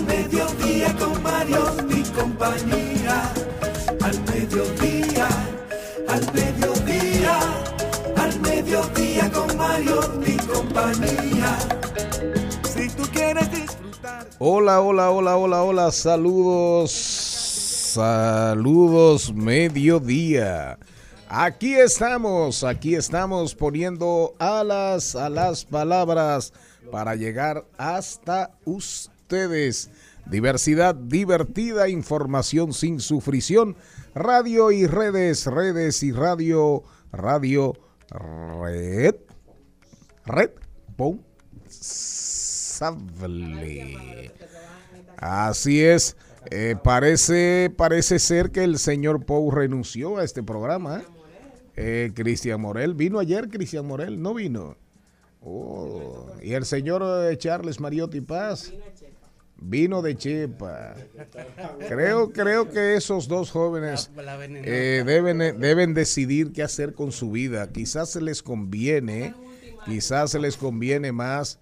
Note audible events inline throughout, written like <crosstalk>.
al mediodía con Mario y compañía. Al mediodía, al mediodía, al mediodía con Mario y compañía. Si tú quieres disfrutar. Hola, hola, hola, hola, hola, saludos. Saludos, mediodía. Aquí estamos, aquí estamos poniendo alas a las palabras para llegar hasta ustedes. Diversidad divertida, información sin sufrición, radio y redes, redes y radio, radio, red, red, responsable. Así es. Eh, parece, parece ser que el señor Pou renunció a este programa. Eh, Cristian Morel. ¿Vino ayer Cristian Morel? ¿No vino? Oh, y el señor eh, Charles Mariotti Paz vino de Chepa. Creo, creo que esos dos jóvenes eh, deben, deben decidir qué hacer con su vida. Quizás se les conviene, quizás se les conviene más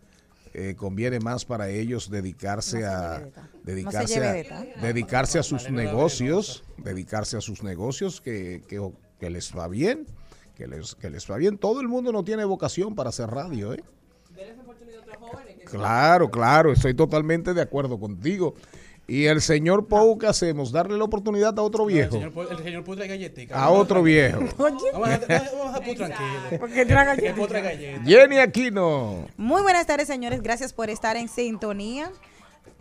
eh, conviene más para ellos dedicarse a dedicarse a, dedicarse a sus negocios, dedicarse a sus negocios que, que, que, les va bien, que les, que les va bien. Todo el mundo no tiene vocación para hacer radio, ¿eh? Claro, claro, estoy totalmente de acuerdo contigo. Y el señor Pou, ¿qué hacemos? Darle la oportunidad a otro viejo. el señor, el señor Pou trae galletica. A otro viejo. Vamos a, a Pou tranquilo. <laughs> Porque trae. Jenny Aquino. Muy buenas tardes, señores. Gracias por estar en sintonía.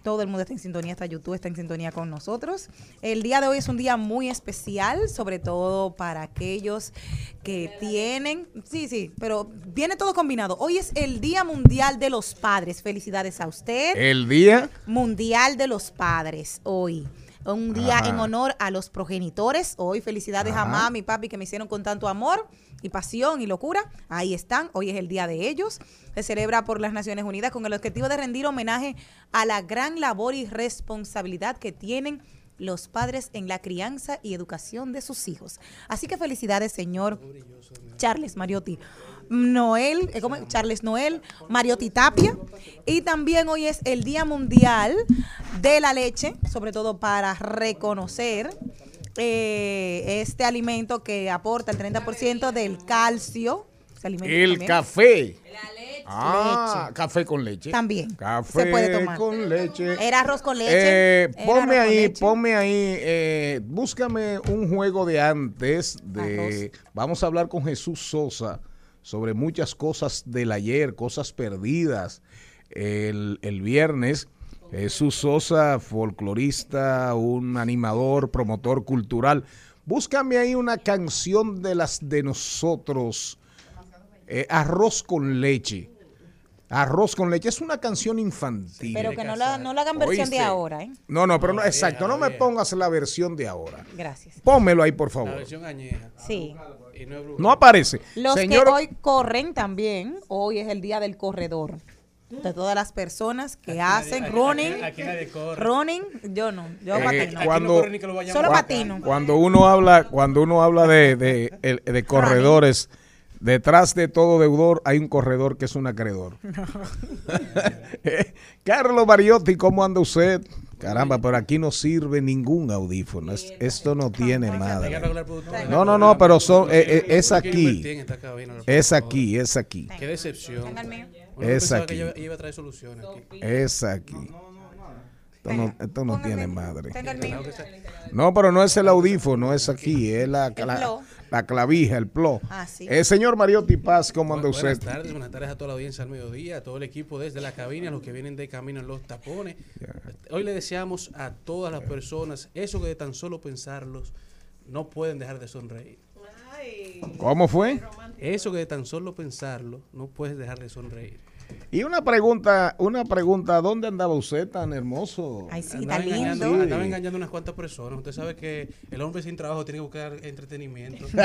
Todo el mundo está en sintonía, hasta YouTube está en sintonía con nosotros. El día de hoy es un día muy especial, sobre todo para aquellos que tienen, sí, sí, pero viene todo combinado. Hoy es el Día Mundial de los Padres. Felicidades a usted. El día Mundial de los Padres, hoy. Un día Ajá. en honor a los progenitores. Hoy felicidades a mami y papi que me hicieron con tanto amor y pasión y locura. Ahí están. Hoy es el día de ellos. Se celebra por las Naciones Unidas con el objetivo de rendir homenaje a la gran labor y responsabilidad que tienen los padres en la crianza y educación de sus hijos. Así que felicidades, señor Charles Mariotti. Noel, eh, ¿cómo es? Charles Noel, Mariotti Tapia. Y también hoy es el Día Mundial de la Leche, sobre todo para reconocer eh, este alimento que aporta el 30% del calcio. El también. café. Ah, café con leche. También. Café Se puede tomar. con leche. Era arroz con leche. Eh, ponme arroz con ahí, leche. ponme ahí, eh, búscame un juego de antes de... Vamos a hablar con Jesús Sosa sobre muchas cosas del ayer, cosas perdidas. El, el viernes, Jesús Sosa, folclorista, un animador, promotor cultural. Búscame ahí una canción de las de nosotros. Eh, arroz con leche. Arroz con leche es una canción infantil. Pero que no la, no la hagan versión de ahora, ¿eh? No, no, pero no, exacto, no me pongas la versión de ahora. Gracias. Pónmelo ahí, por La favor. versión añeja. Sí. Y no es bruja. No aparece. Los Señor, que hoy corren también, hoy es el día del corredor. De todas las personas que hacen running, Aquí, aquí nadie corre. running, yo no, yo Eh, patino. Cuando- no corre ni que lo vayan Solo patino. cuando uno habla, cuando uno habla de, de, corredores, detrás de todo deudor hay un corredor que es un acreedor. <laughs> <laughs> Carlos Mariotti, ¿cómo anda usted? Caramba, pero aquí no sirve ningún audífono. Es- esto no tiene madre. No, no, no, pero son, eh, eh, es aquí. Es aquí, es aquí. Qué decepción. Es aquí. que ella, ella iba a traer soluciones aquí. Es aquí. Esto no, esto no tiene madre. No, pero no es el audífono, es aquí, es la, la. La clavija, el plo. Ah, sí. Eh, señor Mariotti Paz, ¿cómo anda Bu- Buenas usted? tardes, buenas tardes a toda la audiencia al mediodía, a todo el equipo desde la cabina, a los que vienen de camino en los tapones. Hoy le deseamos a todas las personas eso que de tan solo pensarlos no pueden dejar de sonreír. ¿Cómo fue? Eso que de tan solo pensarlo no puedes dejar de sonreír. Y una pregunta, una pregunta, ¿dónde andaba usted tan hermoso? Ay, sí, Andaba está engañando, lindo. andaba engañando a unas cuantas personas. Usted sabe que el hombre sin trabajo tiene que buscar entretenimiento. <laughs>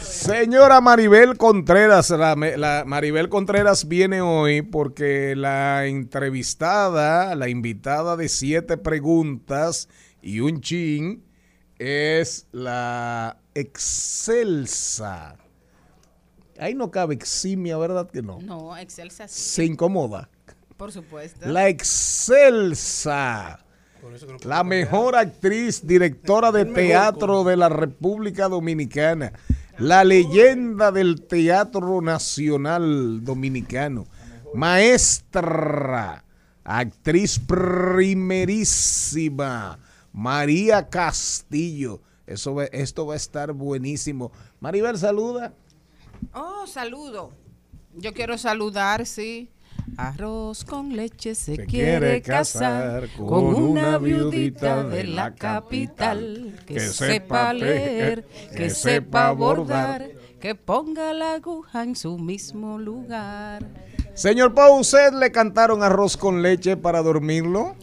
Señora Maribel Contreras, la, la- Maribel Contreras viene hoy porque la entrevistada, la invitada de siete preguntas y un chin es la excelsa. Ahí no cabe eximia, ¿verdad que no? No, Excelsa sí, Se incomoda. por supuesto. La excelsa. La mejor actriz, directora de teatro de la República Dominicana. La leyenda del Teatro Nacional Dominicano. Maestra, actriz primerísima. María Castillo. Eso esto va a estar buenísimo. Maribel, saluda. Oh, saludo. Yo quiero saludar, sí. Arroz con leche se, Se quiere, casar con una viudita de la capital que, que sepa leer, que, sepa bordar, que ponga la aguja en su mismo lugar. Señor Pau, ¿usted le cantaron arroz con leche para dormirlo?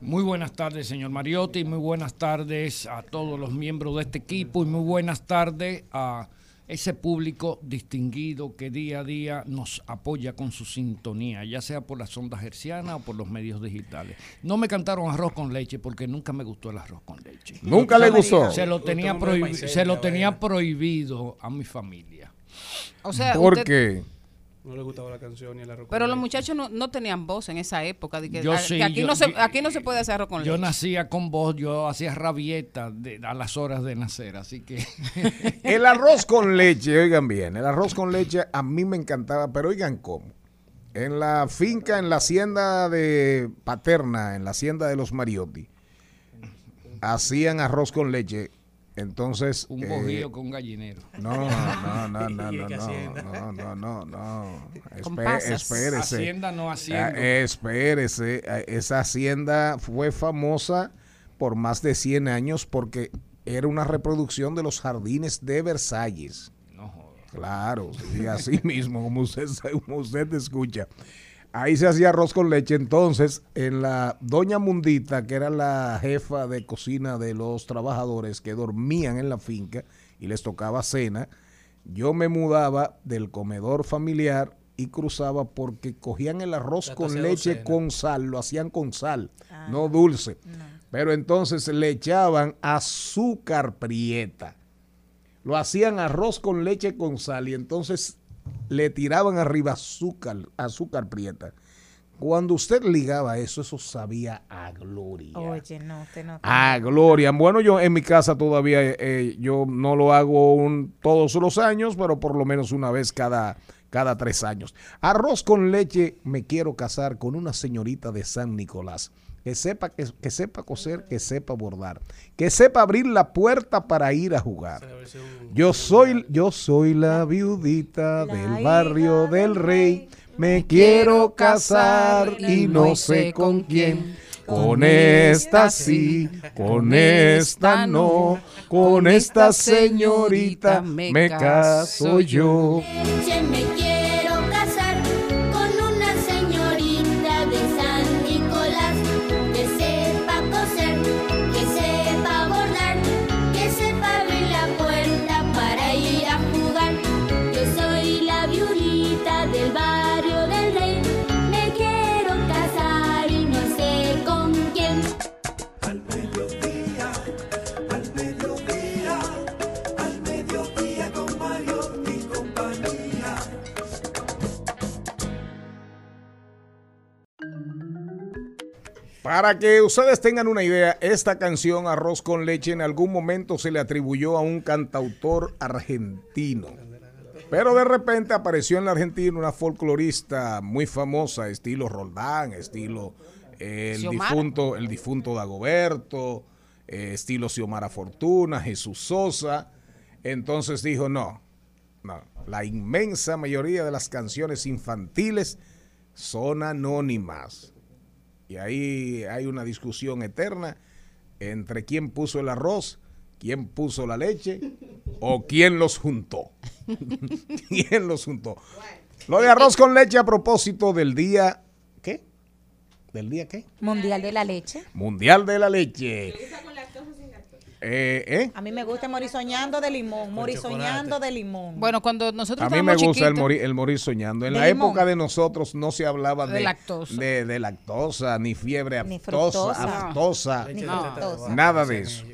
Muy buenas tardes, señor Mariotti, muy buenas tardes a todos los miembros de este equipo y muy buenas tardes a ese público distinguido que día a día nos apoya con su sintonía, ya sea por las ondas hercianas o por los medios digitales. No me cantaron arroz con leche porque nunca me gustó el arroz con leche. ¿Nunca le gustó? Se lo tenía, prohibi- se lo tenía prohibido a mi familia. O sea, ¿Por usted- qué? No le gustaba la canción ni el arroz con pero los leche. muchachos no, no tenían voz en esa época. De que, Yo a- sí, que aquí, yo- no se, aquí no se puede hacer arroz con Yo leche. nacía con voz, yo hacía rabieta de- a las horas de nacer, así que... <laughs> El arroz con leche, oigan bien, el arroz con leche a mí me encantaba, pero oigan cómo. En la finca, en la hacienda de Paterna, en la hacienda de los Mariotti, hacían arroz con leche. Entonces. Un eh, bojío con gallinero. No, no, no, no, <laughs> ¿Y no, no, hacienda? no, no, no, no. Espérese. Hacienda no haciendo. Ah, espérese, esa hacienda fue famosa por más de 100 años porque era una reproducción de los jardines de Versalles. No joda. Claro, sí, así mismo, como usted, como usted escucha. Ahí se hacía arroz con leche. Entonces, en la doña Mundita, que era la jefa de cocina de los trabajadores que dormían en la finca y les tocaba cena, yo me mudaba del comedor familiar y cruzaba porque cogían el arroz con leche con sal, lo hacían con sal, no dulce. Pero entonces le echaban azúcar prieta lo hacían arroz con leche con sal y entonces le tiraban arriba azúcar, azúcar prieta. Cuando usted ligaba eso, eso sabía a gloria. Oye, no, usted no. A gloria. Bueno, yo en mi casa todavía eh, yo no lo hago un- todos los años, pero por lo menos una vez cada, cada tres años. Arroz con leche, me quiero casar con una señorita de San Nicolás. Que sepa, que, que sepa coser, que sepa bordar, que sepa abrir la puerta para ir a jugar. Yo soy, yo soy la viudita del barrio del rey. Me quiero casar y no sé con quién. Con esta sí, con esta no. Con esta señorita me caso yo. Para que ustedes tengan una idea, esta canción Arroz con leche en algún momento se le atribuyó a un cantautor argentino. Pero de repente apareció en la Argentina una folclorista muy famosa, estilo Roldán, estilo eh, el difunto, el difunto Dagoberto, eh, estilo Xiomara Fortuna, Jesús Sosa. Entonces dijo, no, no, la inmensa mayoría de las canciones infantiles son anónimas. Y ahí hay una discusión eterna entre quién puso el arroz, quién puso la leche o quién los juntó. <laughs> ¿Quién los juntó? Lo de arroz con leche a propósito del día, ¿qué? ¿Del día qué? Mundial de la leche. Mundial de la leche. Eh, ¿eh? A mí me gusta morir soñando de limón, morir soñando de limón. Bueno, cuando nosotros A mí me gusta el morir, el morir soñando. En ¿De la limón? época de nosotros no se hablaba de, De lactosa. de, de lactosa, ni fiebre Ni aftosa, No. nada de eso.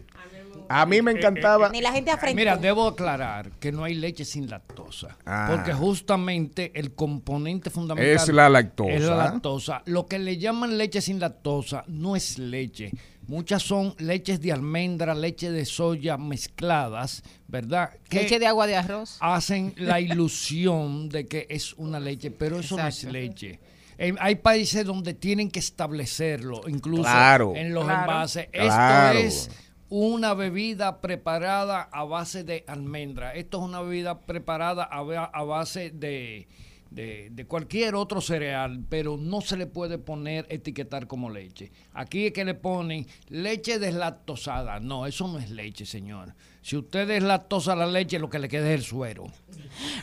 A mí me encantaba. Ni la gente afrentó. Mira, debo aclarar que no hay leche sin lactosa. Ah. Porque justamente el componente fundamental Es la lactosa. Es la lactosa. Lo que le llaman leche sin lactosa no es leche. Muchas son leches de almendra, leche de soya mezcladas, ¿verdad? Que Leche de agua de arroz. hacen la <laughs> ilusión de que es una leche, pero eso no es leche. Eh, hay países donde tienen que establecerlo, incluso Claro. en los Claro. envases. Claro. Esto es una bebida preparada a base de almendra. Esto es una bebida preparada a, a base de, de- de cualquier otro cereal, pero no se le puede poner, etiquetar como leche. Aquí es que le ponen leche deslactosada. No, eso no es leche, señor. Si usted deslactosa la leche, lo que le queda es el suero.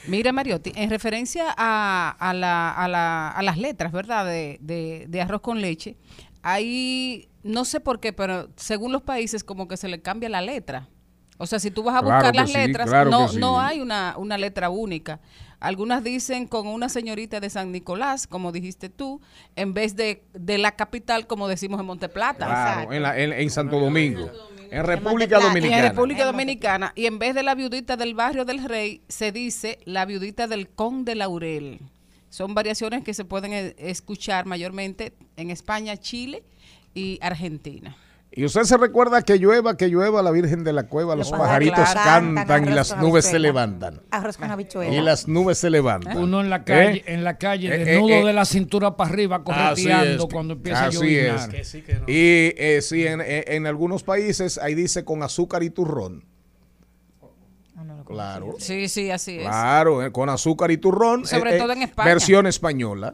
Mira, Mariotti, en referencia a, a la- a la- a las letras, ¿verdad? De, de- de arroz con leche, hay, no sé por qué, pero según los países como que se le cambia la letra. O sea, si tú vas a Claro buscar las sí, letras, claro no, sí. no hay una, una letra única. Algunas dicen con una señorita de San Nicolás, como dijiste tú, en vez de, de la capital, como decimos en Monteplata. Claro, en, la- en- en Santo Domingo. En República. Y en Dominicana. República Dominicana. Y en vez de la viudita del barrio del rey, se dice la viudita del conde Laurel. Son variaciones que se pueden eh, escuchar mayormente en España, Chile y Argentina. Y usted se recuerda que llueva, que llueva la Virgen de la Cueva, los pajaritos cantan y las nubes se levantan. Arroz con habichuela. Y las nubes se levantan. Uno en la calle, ¿Eh? en la calle, Eh, desnudo eh, eh. de la cintura para arriba, correteando cuando empieza a Así llover. es. Que sí, que no. Y eh, sí, en, en- en algunos países ahí dice con azúcar y turrón. Claro. Sí, sí, así es. Claro, eh, con azúcar y turrón. Sobre eh, todo eh, en España. Versión española.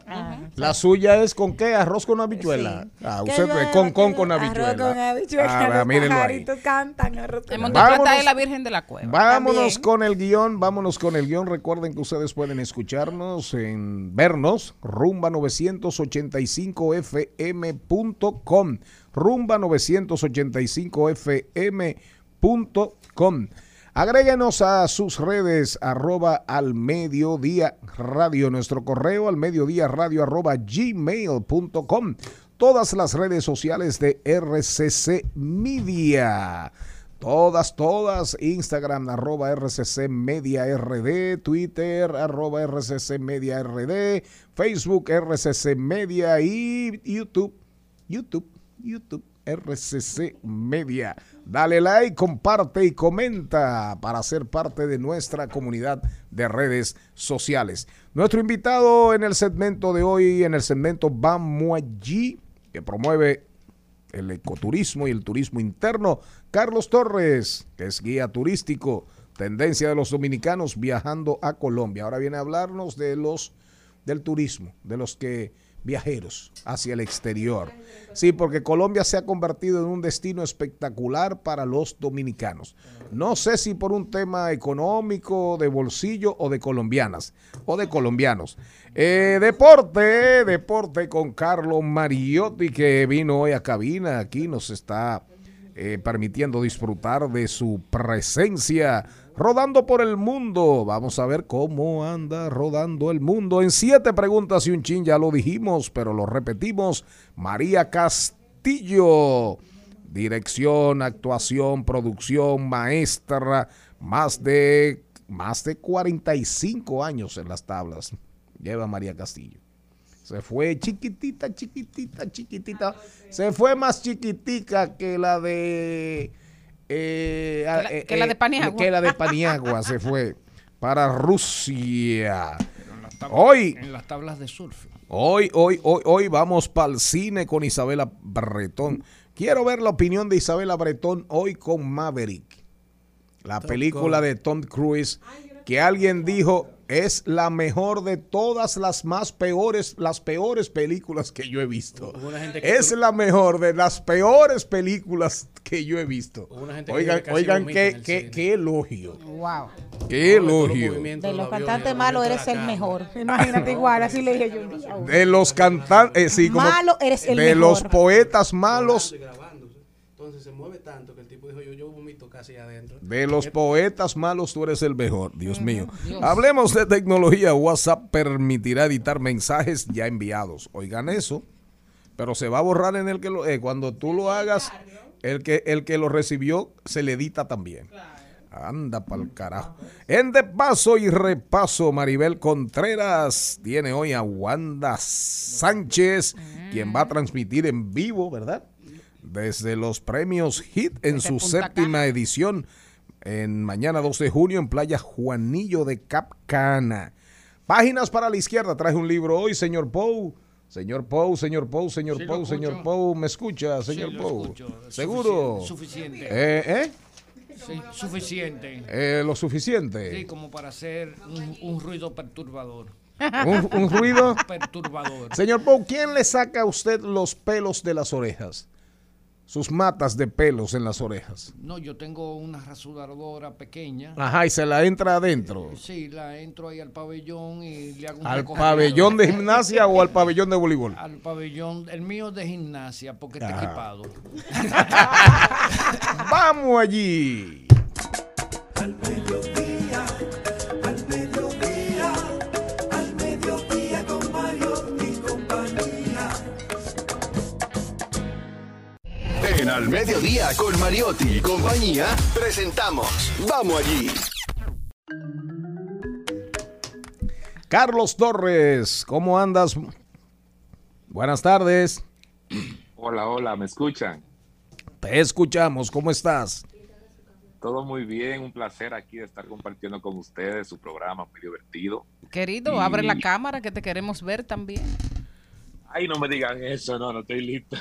La suya es con qué? Arroz con habichuela. Ah, usted ve, con con con habichuela. Arroz con habichuela. Ah, los ahí. pajaritos cantan arroz con En habichuela. Es la Virgen de la Cueva. Vámonos También. con el guion, vámonos con el guion. Recuerden que ustedes pueden escucharnos en vernos, rumba 985fm.com, rumba 985fm.com. Agréguenos a sus redes arroba al mediodía radio, nuestro correo al mediodía radio arroba gmail.com, todas las redes sociales de RCC Media. Todas, todas, Instagram, arroba RCC Media RD, Twitter, arroba RCC Media RD, Facebook, RCC Media. Y YouTube, YouTube, YouTube, RCC Media. Dale like, comparte y comenta para ser parte de nuestra comunidad de redes sociales. Nuestro invitado en el segmento de hoy, en el segmento Vamos Allí, que promueve el ecoturismo y el turismo interno. Carlos Torres, que es guía turístico, tendencia de los dominicanos viajando a Colombia. Ahora viene a hablarnos de los del turismo, de los que viajeros hacia el exterior. Sí, porque Colombia se ha convertido en un destino espectacular para los dominicanos. No sé si por un tema económico, de bolsillo o de colombianas o de colombianos. Eh, deporte, deporte con Carlos Mariotti que vino hoy a cabina, aquí nos está eh, permitiendo disfrutar de su presencia rodando por el mundo. Vamos a ver cómo anda rodando el mundo. En siete preguntas y un chin ya lo dijimos, pero lo repetimos. María Castillo, dirección, actuación, producción, maestra, más de, más de 45 años en las tablas. Lleva María Castillo. Se fue chiquitita, chiquitita, chiquitita. Se fue más chiquitica que la de. Eh, la- eh, que la de eh, Paniagua. Que la de Paniagua se fue. para Rusia. En las tablas- Hoy, En las tablas de surf. hoy, hoy, hoy, hoy vamos para el cine con Isabela Bretón. Quiero ver la opinión de Isabela Bretón hoy con Maverick. La Top película de Tom Cruise que alguien dijo es la mejor de todas las más peores, las peores películas que yo he visto. Que Es la mejor de las peores películas que yo he visto. Que Oigan, oigan qué, qué, qué elogio. Wow. Qué elogio. De los cantantes los malos eres el mejor. Imagínate igual, así le dije yo un día. De los cantantes, eh, sí, como Malo eres el de mejor. los poetas malos. Entonces se mueve tanto que el tipo dijo, yo, yo vomito casi adentro. de los poetas malos tú eres el mejor, Dios mío. Hablemos de tecnología. WhatsApp permitirá editar mensajes ya enviados. Oigan eso, pero se va a borrar en el que lo, eh, cuando tú lo hagas, el que el que lo recibió se le edita también. Anda pa'l carajo. En de paso y repaso, Maribel Contreras tiene hoy a Wanda Sánchez, quien va a transmitir en vivo, ¿verdad? Desde los premios HIT en Desde su Punta séptima Cana. edición, en mañana 2 de junio en Playa Juanillo de Capcana. Páginas para la izquierda, traje un libro hoy, señor Pou. Señor Pou, señor Pou, señor Sí, Pou, señor Pou, ¿me escucha, señor Sí, lo Pou? escucho. ¿Seguro? Suficiente. Eh, ¿eh? Sí, suficiente. Eh, lo suficiente. Sí, como para hacer un, un ruido perturbador. Un, un ruido. Perturbador. Señor Pou, ¿quién le saca a usted los pelos de las orejas? Sus matas de pelos en las orejas. No, yo tengo una rasuradora pequeña. Ajá, y se la entra adentro. Sí, la entro ahí al pabellón y le hago un ¿Al pabellón de gimnasia o al pabellón de voleibol? Al pabellón, el mío de gimnasia, porque está Ah. equipado. <laughs> ¡Vamos allí! Al En Al Mediodía con Mariotti y compañía presentamos Vamos allí. Carlos Torres, ¿cómo andas? Buenas tardes. Hola, hola, ¿me escuchan? Te escuchamos, ¿cómo estás? Todo muy bien, un placer aquí de estar compartiendo con ustedes su programa muy divertido. Querido, Y- abre la cámara que te queremos ver también. Ay, no me digan eso, no, no estoy listo.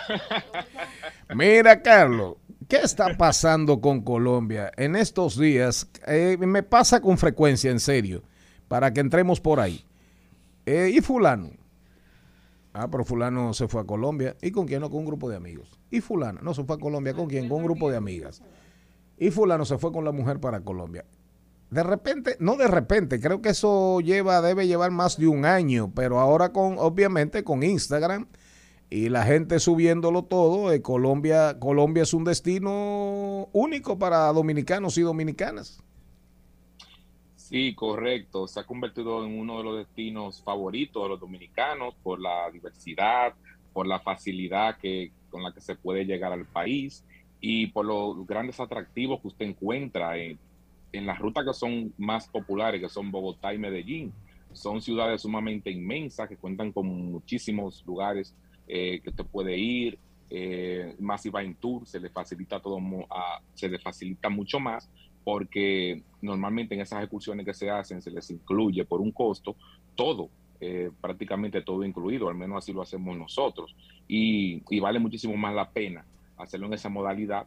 <laughs> Mira, Carlos, ¿qué está pasando con Colombia en estos días? Eh, me pasa con frecuencia, en serio, para que entremos por ahí. Eh, ¿Y fulano? Ah, pero fulano se fue a Colombia. ¿Y con quién? No, con un grupo de amigos. ¿Y fulano? No, se fue a Colombia. ¿Con quién? Con un grupo de amigas. Y fulano se fue con la mujer para Colombia. De repente, no de repente, creo que eso lleva, debe llevar más de un año, pero ahora con, obviamente, con Instagram y la gente subiéndolo todo, eh, Colombia, Colombia es un destino único para dominicanos y dominicanas. Sí, correcto. Se ha convertido en uno de los destinos favoritos de los dominicanos por la diversidad, por la facilidad que, con la que se puede llegar al país y por los grandes atractivos que usted encuentra en, en las rutas que son más populares, que son Bogotá y Medellín. Son ciudades sumamente inmensas que cuentan con muchísimos lugares eh, que usted puede ir. Eh, más si va en tour, se le facilita todo, se le facilita mucho más porque normalmente en esas excursiones que se hacen se les incluye por un costo todo, eh, prácticamente todo incluido, al menos así lo hacemos nosotros. Y, vale muchísimo más la pena hacerlo en esa modalidad.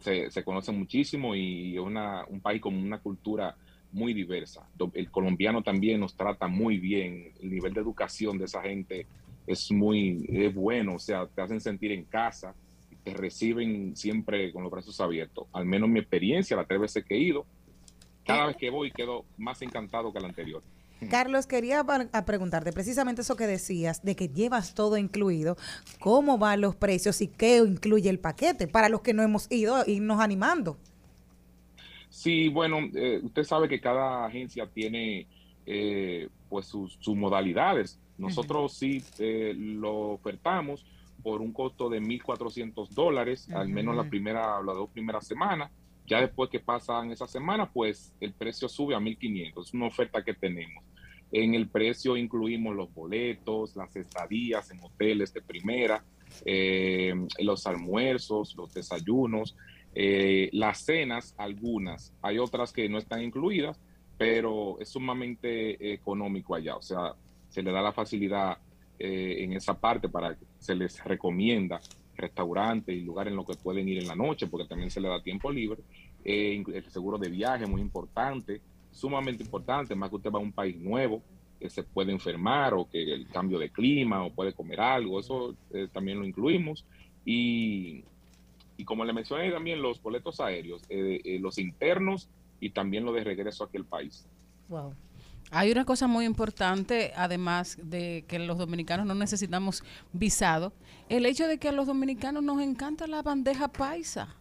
Se, se conoce muchísimo y es una, un país con una cultura muy diversa. El colombiano también nos trata muy bien, el nivel de educación de esa gente es muy es bueno, o sea, te hacen sentir en casa, te reciben siempre con los brazos abiertos. Al menos mi experiencia, las tres veces que he ido, cada vez que voy quedo más encantado que la anterior. Carlos, quería a preguntarte precisamente eso que decías, de que llevas todo incluido, cómo van los precios y qué incluye el paquete para los que no hemos ido, irnos animando. Sí, bueno, eh, usted sabe que cada agencia tiene eh, pues sus, sus modalidades. Nosotros sí eh, lo ofertamos por un costo de 1.400 dólares, al menos la Ujú. primera, las dos primeras semanas. Ya después que pasan esas semanas, pues el precio sube a 1.500. Es una oferta que tenemos. En el precio incluimos los boletos, las estadías en hoteles de primera, eh, los almuerzos, los desayunos. Eh, las cenas, algunas, hay otras que no están incluidas, pero es sumamente económico allá, o sea, se le da la facilidad eh, en esa parte para que se les recomienda restaurantes y lugares en los que pueden ir en la noche, porque también se le da tiempo libre. Eh, el seguro de viaje, muy importante, sumamente importante, más que usted va a un país nuevo, que se puede enfermar o que el cambio de clima o puede comer algo, eso eh, también lo incluimos. Y, y como le mencioné también los boletos aéreos, eh, eh, los internos y también lo de regreso aquí al país. Wow. Hay una cosa muy importante, además de que los dominicanos no necesitamos visado, el hecho de que a los dominicanos nos encanta la bandeja paisa.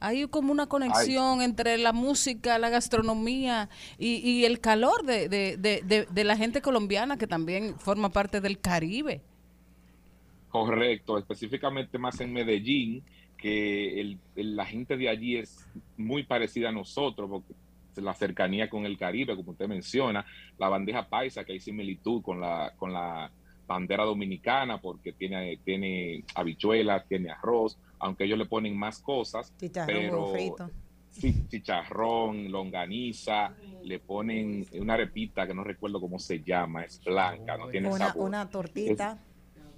Hay como una conexión entre la música, la gastronomía y, y el calor de, de- de- de- de la gente colombiana que también forma parte del Caribe. Correcto, específicamente más en Medellín, que el- el- la gente de allí es muy parecida a nosotros, porque la cercanía con el Caribe, como usted menciona, la bandeja paisa, que hay similitud con la, con la bandera dominicana, porque tiene, tiene habichuelas, tiene arroz, aunque ellos le ponen más cosas, Chicharrón, pero huevo frito. sí, chicharrón, longaniza, le ponen una arepita que no recuerdo cómo se llama, es blanca, no tiene Una, sabor. una tortita.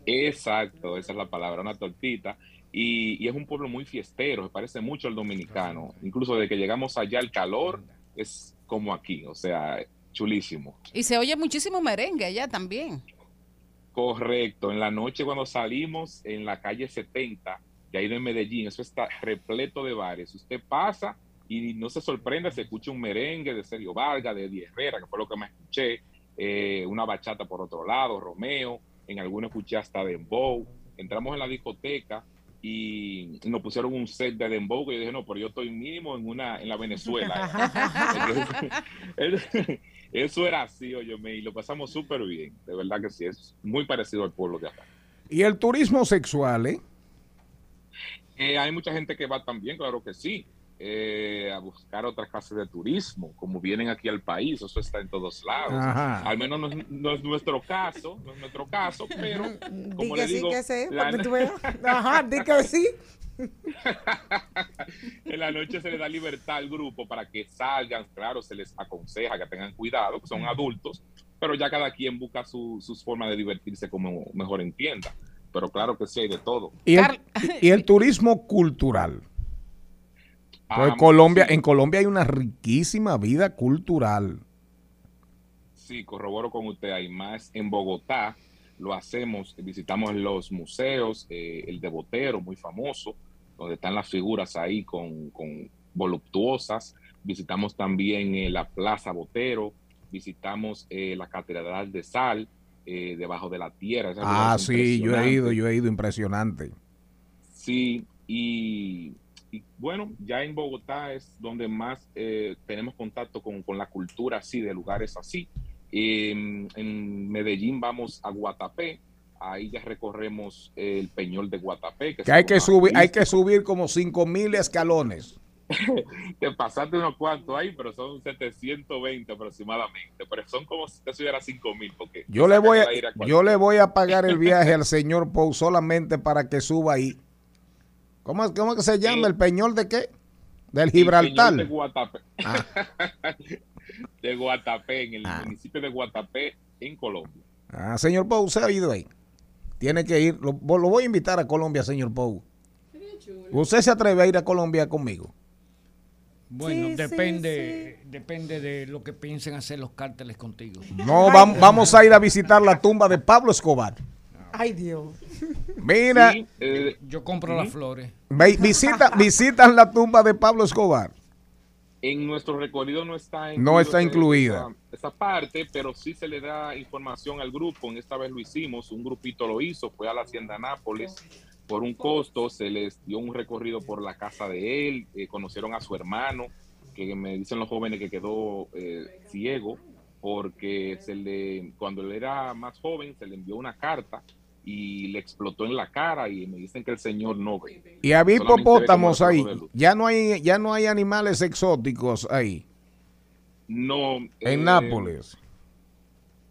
Exacto, esa es la palabra, una tortita. Y, y es un pueblo muy fiestero, se parece mucho al dominicano. Incluso desde que llegamos allá, el calor es como aquí, o sea, chulísimo. Y se oye muchísimo merengue allá también. Correcto, en la noche cuando salimos en la calle 70, de ahí de Medellín, eso está repleto de bares. Usted pasa y no se sorprende, se escucha un merengue de Sergio Vargas, de Eddie Herrera, que fue lo que más escuché, eh, una bachata por otro lado, Romeo, en algunos escuché hasta Dembow. Entramos en la discoteca y nos pusieron un set de Dembow que yo dije, no, pero yo estoy mínimo en una en la Venezuela. <laughs> Entonces, <laughs> eso era así, oye, y lo pasamos súper bien, de verdad que sí, es muy parecido al pueblo de acá. Y el turismo sexual, ¿eh? Eh, hay mucha gente que va también, claro que sí, eh, a buscar otras clases de turismo, como vienen aquí al país, eso está en todos lados. Ajá. Al menos no es, no es nuestro caso, no es nuestro caso, pero Di como que le sí, digo, que sí, la- tú veas. <laughs> Ajá, di que sí. en la noche se les da libertad al grupo para que salgan, claro, se les aconseja que tengan cuidado, que son adultos, pero ya cada quien busca su- sus formas de divertirse como mejor entienda. Pero claro que sí hay de todo. Y el, y el turismo cultural. Ah, Colombia, sí. en Colombia hay una riquísima vida cultural. Sí, corroboro con usted. Hay más en Bogotá. Lo hacemos, visitamos los museos, eh, el de Botero, muy famoso, donde están las figuras ahí con, con voluptuosas. Visitamos también eh, la Plaza Botero, visitamos eh, la Catedral de Sal, debajo de la tierra. Esa Ah, sí, yo he ido, yo he ido, impresionante. Sí, y, y bueno, ya en Bogotá es donde más eh, tenemos contacto con, con la cultura así, de lugares así. En, en Medellín vamos a Guatapé, ahí ya recorremos el Peñol de Guatapé. Que hay que subir, hay que subir como cinco mil escalones. <laughs> Te pasaste unos cuantos ahí, pero son 720 aproximadamente, pero son como si te subiera 5000 porque Yo le voy a yo le voy a pagar el <laughs> viaje al señor Pou solamente para que suba ahí. ¿Cómo, es- cómo es que se llama? ¿El peñol de qué? Del El Gibraltar. De Guatapé. Ah. <laughs> de Guatapé, en el municipio de Guatapé, en Colombia. Ah, señor Pou, ¿usted ha ido ahí? Tiene que ir. Lo, lo voy a invitar a Colombia, señor Pou. ¿Usted se atreve a ir a Colombia conmigo? Bueno, Sí, sí, depende, depende de lo que piensen hacer los cárteles contigo. No, vam- vamos a ir a visitar la tumba de Pablo Escobar. Ay, Dios. Mira, Sí, eh, Yo compro las flores. ve- visita, <laughs> visitan la tumba de Pablo Escobar. en nuestro recorrido no está No está incluida. Esa, esa parte, pero sí se le da información al grupo. En esta vez lo hicimos, un grupito lo hizo, fue a la Hacienda Nápoles por un costo, se les dio un recorrido por la casa de él, eh, conocieron a su hermano, que me dicen los jóvenes que quedó eh, ciego, porque se le, cuando él era más joven se le envió una carta y le explotó en la cara y me dicen que el señor no ve. Y había hipopótamos ahí. Ya no hay, ya no hay animales exóticos ahí. No. En eh, Nápoles.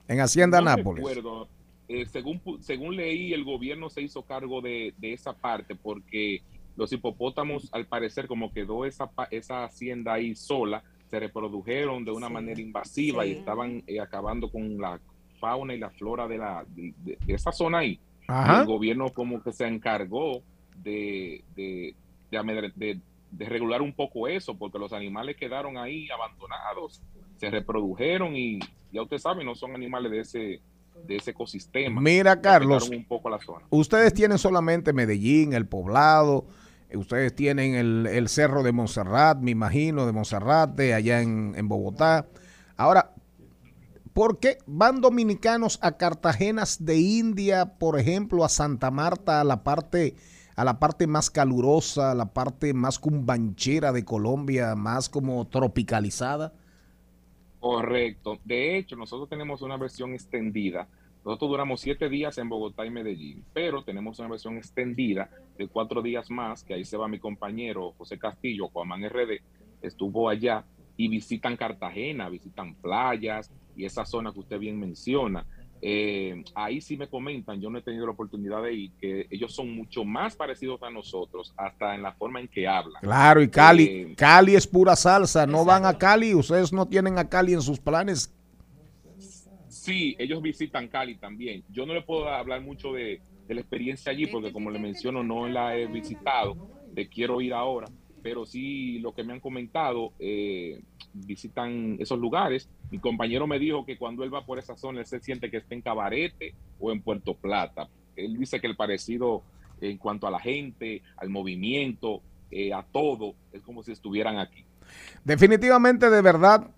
En Hacienda no Nápoles. recuerdo. Eh, según, según leí, el gobierno se hizo cargo de, de esa parte porque los hipopótamos, al parecer, como quedó esa, pa- esa hacienda ahí sola, se reprodujeron de una Sí. manera invasiva y estaban eh, acabando con la fauna y la flora de, la, de, de- de esa zona ahí. Ajá. el gobierno como que se encargó de, de, de de- de regular un poco eso, porque los animales quedaron ahí abandonados, se reprodujeron y ya usted sabe, no son animales de ese, de ese ecosistema. Mira, Carlos, Afectaron un poco la zona. Ustedes tienen solamente Medellín, el poblado, eh, ustedes tienen el, el cerro de Montserrat, me imagino, de Monserrate, allá en, en Bogotá. Ahora, ¿por qué van dominicanos a Cartagenas de India, por ejemplo, a Santa Marta, a la parte, a la parte más calurosa, a la parte más cumbanchera de Colombia, más como tropicalizada? Correcto. De hecho, nosotros tenemos una versión extendida. Nosotros duramos siete días en Bogotá y Medellín, pero tenemos una versión extendida de cuatro días más, que ahí se va mi compañero José Castillo, Juan RD, estuvo allá y visitan Cartagena, visitan playas y esa zona que usted bien menciona. Eh, ahí sí me comentan, yo no he tenido la oportunidad de ir, que ellos son mucho más parecidos a nosotros, hasta en la forma en que hablan. Claro, y Cali, Eh, Cali es pura salsa, no van a Cali, ustedes no tienen a Cali en sus planes. Sí, ellos visitan Cali también. Yo no le puedo hablar mucho de, de la experiencia allí porque como le menciono no la he visitado, te quiero ir ahora, pero sí lo que me han comentado, eh, visitan esos lugares. Mi compañero me dijo que cuando él va por esa zona, él se siente que está en Cabarete o en Puerto Plata. Él dice que el parecido en cuanto a la gente, al movimiento, eh, a todo, es como si estuvieran aquí. Definitivamente, de verdad,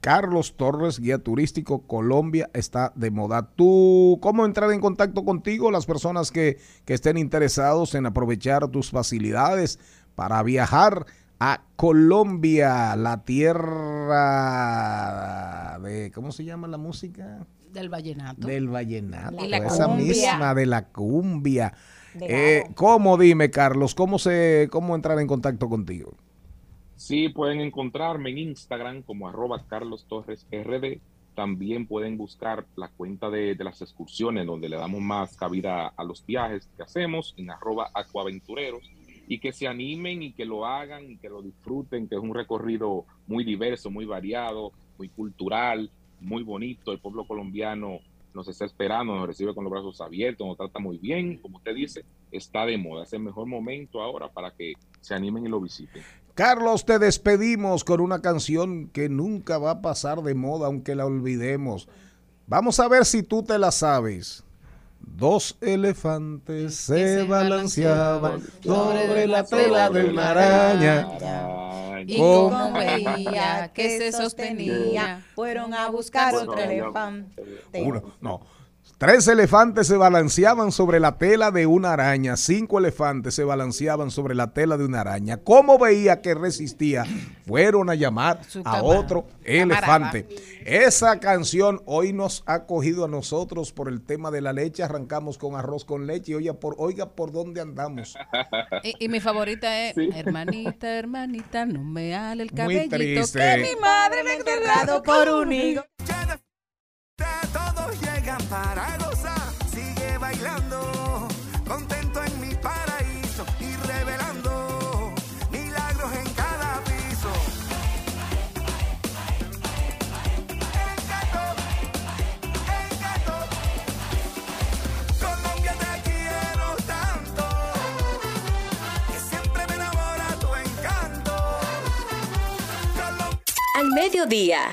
Carlos Torres, guía turístico, Colombia está de moda. ¿Tú cómo entrar en contacto contigo? Las personas que, que estén interesados en aprovechar tus facilidades para viajar a Colombia, la tierra de, ¿cómo se llama la música? Del vallenato. Del vallenato, Y la esa cumbia. misma de la cumbia. De Eh. ¿Cómo, dime, Carlos, cómo, se, cómo entrar en contacto contigo? Sí, pueden encontrarme en Instagram como arroba Carlos Torres RD. También pueden buscar la cuenta de, de las excursiones donde le damos más cabida a los viajes que hacemos en arroba Acuaventureros y que se animen y que lo hagan y que lo disfruten, que es un recorrido muy diverso, muy variado, muy cultural, muy bonito. El pueblo colombiano nos está esperando, nos recibe con los brazos abiertos, nos trata muy bien. Como usted dice, está de moda. Es el mejor momento ahora para que se animen y lo visiten. Carlos, te despedimos con una canción que nunca va a pasar de moda, aunque la olvidemos. Vamos a ver si tú te la sabes. Dos elefantes se balanceaban sobre la tela de una araña. Y ¿Cómo? como veía que se sostenía. fueron a buscar otro elefante. Uno, no. Tres elefantes se balanceaban sobre la tela de una araña. Cinco elefantes se balanceaban sobre la tela de una araña. ¿Cómo veía que resistía? Fueron a llamar a otro elefante. Esa canción hoy nos ha cogido a nosotros por el tema de la leche. Arrancamos con arroz con leche. y Oiga, por, oiga por dónde andamos. Y, y mi favorita es, Sí. hermanita, hermanita, no me ale el Muy cabellito triste. que mi madre me ha enterrado por un higo. Todos llegan para gozar, sigue bailando, contento en mi paraíso y revelando milagros en cada piso. Encanto, encanto, Colombia te quiero tanto, que siempre me enamora tu encanto. Colombia. Al mediodía,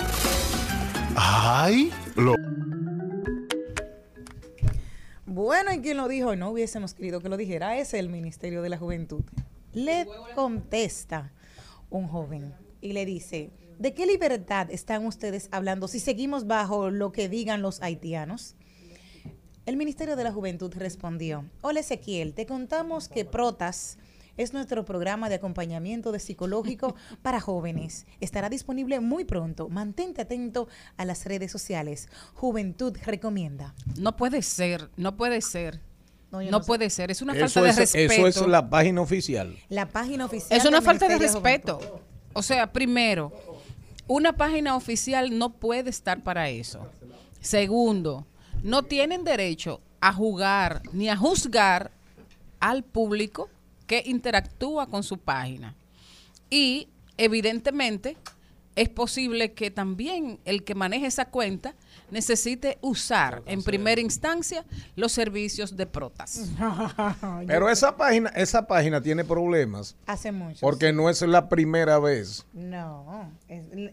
¡Ay! Lo Bueno, ¿y quién lo dijo? No hubiésemos querido que lo dijera. Es el Ministerio de la Juventud. Le contesta un joven y le dice, ¿de qué libertad están ustedes hablando si seguimos bajo lo que digan los haitianos? El Ministerio de la Juventud respondió, hola Ezequiel, te contamos que Protas Es nuestro programa de acompañamiento de psicológico <laughs> para jóvenes. Estará disponible muy pronto. Mantente atento a las redes sociales. Juventud recomienda. No puede ser, no puede ser. No, yo No no sé. puede ser, es una Eso falta de es, respeto. eso es la página oficial. La página oficial. Es una del falta Ministerio de respeto. O sea, primero, una página oficial no puede estar para eso. Segundo, no tienen derecho a jugar ni a juzgar al público que interactúa con su página. Y evidentemente es posible que también el que maneje esa cuenta necesite usar en primera instancia los servicios de Protas. <laughs> Pero esa página, esa página tiene problemas Hace mucho. porque no es la primera vez. No,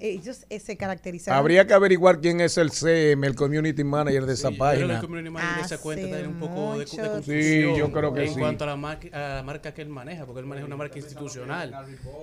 ellos eh, se caracterizaron. Habría que averiguar quién es el CM, el community manager de esa Sí, yo creo que página. el community manager de esa cuenta tiene un poco de, de confusión Sí, yo creo que en sí. cuanto a la, marca, a la marca que él maneja, porque él maneja una marca institucional.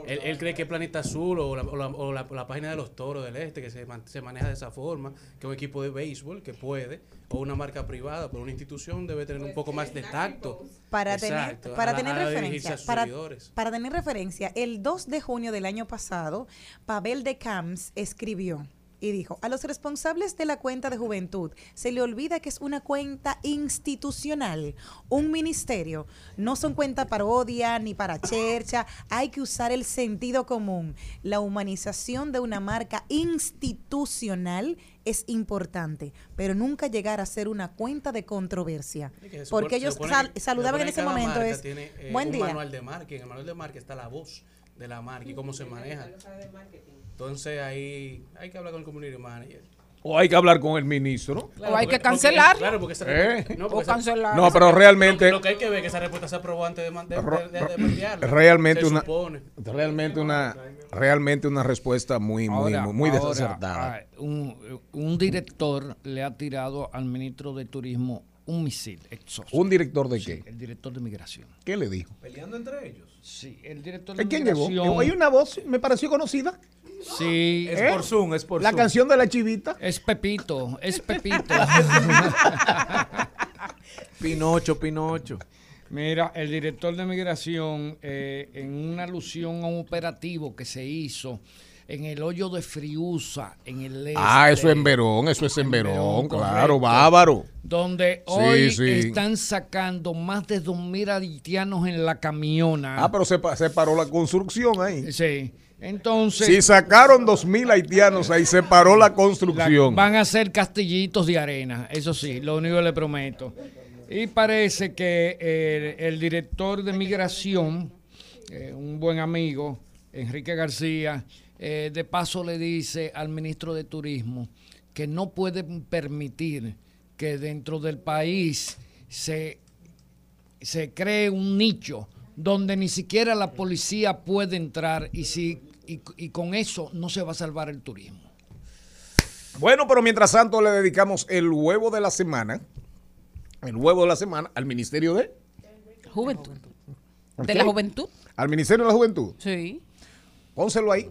Él, él cree que Planeta Azul o, la, o la- o la- la página de los Toros del Este, que se, man- se maneja de esa forma, que un equipo de béisbol que puede, o una marca privada, pero una institución debe tener un poco más de tacto. para Exacto, tener para a tener a referencia a sus para, para tener referencia el 2 de junio del año pasado Pavel de Camps escribió y dijo, a los responsables de la cuenta de juventud se le olvida que es una cuenta institucional, un ministerio. No son cuenta parodia ni para chercha. Hay que usar el sentido común. La humanización de una marca institucional es importante, pero nunca llegar a ser una cuenta de controversia. Porque ellos sal- saludaban en ese momento es, tiene, eh, buen un día. manual de marca. y En el manual de marca está la voz de la marca y cómo se maneja. Entonces ahí hay que hablar con el community manager. O hay que hablar con el ministro. O hay porque- que claro, porque esa ¿Eh? no, porque cancelar. No, pero realmente, Lo, lo que hay que ver es que esa respuesta se aprobó antes de, de, de- realmente Se una, supone. realmente una, realmente una respuesta muy, muy, Ahora- muy, muy ahora, desacertada. un, un director le ha tirado al ministro de Turismo un misil. ¿Un director de Sí, qué? el director de migración. ¿Qué le dijo? Peleando entre ellos. Sí, el director de ¿Eh, ¿Quién llegó? migración. Hay una voz, me pareció conocida. Sí, Es ¿Eh? por Zoom, es por La Zoom. canción de la chivita. es Pepito, es Pepito. <laughs> Pinocho, Pinocho. Mira, el director de migración, eh, en una alusión a un operativo que se hizo en el hoyo de Friusa, en el este, Ah, eso es en Verón, eso es en En Verón, Verón, claro, correcto. bávaro. donde hoy sí. están sacando más de 2.000 haitianos en la camiona. Ah, pero se paró la construcción ahí. Sí, entonces Si sacaron dos mil haitianos ahí, se paró la la- construcción. van a hacer castillitos de arena, eso sí, lo único que le prometo. Y parece que eh, el director de migración, eh, un buen amigo, Enrique García, eh, de paso le dice al ministro de Turismo que no pueden permitir que dentro del país se, se cree un nicho donde ni siquiera la policía puede entrar y, si, y, y con eso no se va a salvar el turismo. Bueno, pero mientras tanto le dedicamos el huevo de la semana, el huevo de la semana al Ministerio de, Juventud. ¿Al De la juventud. al Ministerio de la Juventud. Sí. Pónselo ahí.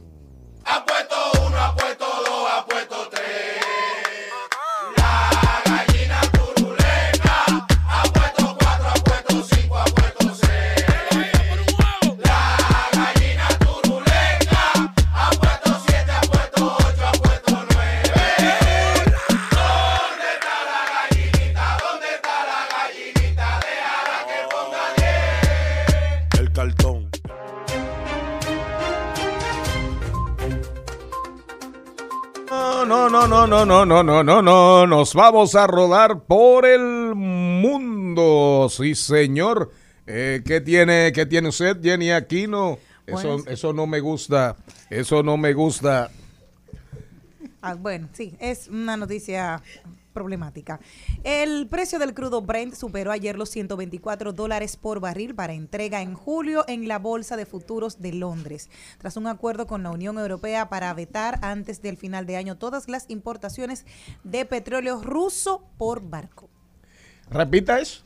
No, no, no, no, no, no, no, no. Nos vamos a rodar por el mundo. Sí, señor. Eh, ¿qué, tiene, ¿Qué tiene usted, Jenny Aquino? Eso, Bueno, eso no me gusta. Eso no me gusta. Ah, bueno, sí, es una noticia problemática. El precio del crudo Brent superó ayer los 124 dólares por barril para entrega en julio en la Bolsa de Futuros de Londres, tras un acuerdo con la Unión Europea para vetar antes del final de año todas las importaciones de petróleo ruso por barco. Repita eso.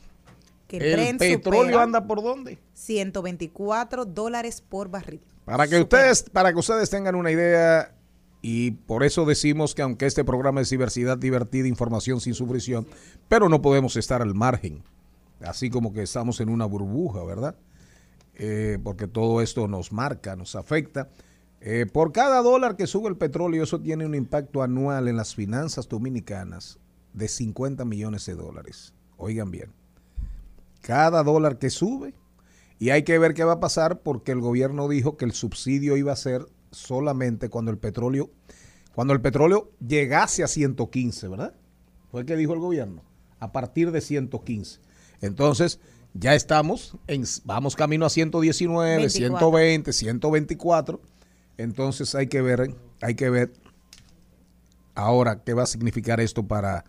Que El Brent petróleo anda por dónde? 124 dólares por barril. Para que ustedes, para que ustedes tengan una idea, y por eso decimos que aunque este programa es diversidad divertida, información sin sufrición, pero no podemos estar al margen, así como que estamos en una burbuja, ¿verdad? eh, porque todo esto nos marca, nos afecta. Eh, por cada dólar que sube el petróleo, eso tiene un impacto anual en las finanzas dominicanas de 50 millones de dólares. Oigan bien, cada dólar que sube, y hay que ver qué va a pasar porque el gobierno dijo que el subsidio iba a ser solamente cuando el petróleo, cuando el petróleo llegase a 115, ¿verdad? Fue el que dijo el gobierno, a partir de 115. Entonces, ya estamos, en, vamos camino a 119, 24. 120, 124. Entonces hay que ver, hay que ver ahora qué va a significar esto para,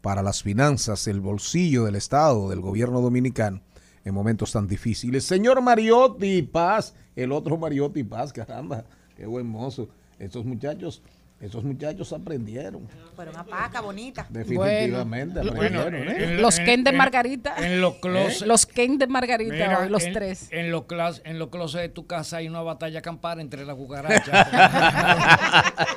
para las finanzas, el bolsillo del Estado, del gobierno dominicano en momentos tan difíciles. Señor Mariotti Paz, el otro Mariotti Paz, caramba, qué buen mozo. Estos muchachos, estos muchachos aprendieron. Pero una paca bonita. Definitivamente Bueno, aprendieron. ¿eh? en- Los en- Ken de en- Margarita. En los closets. Los Ken de Margarita, Mira, hoy, los en, tres. En los, clas- en los closets de tu casa hay una batalla campal entre las cucarachas. <laughs>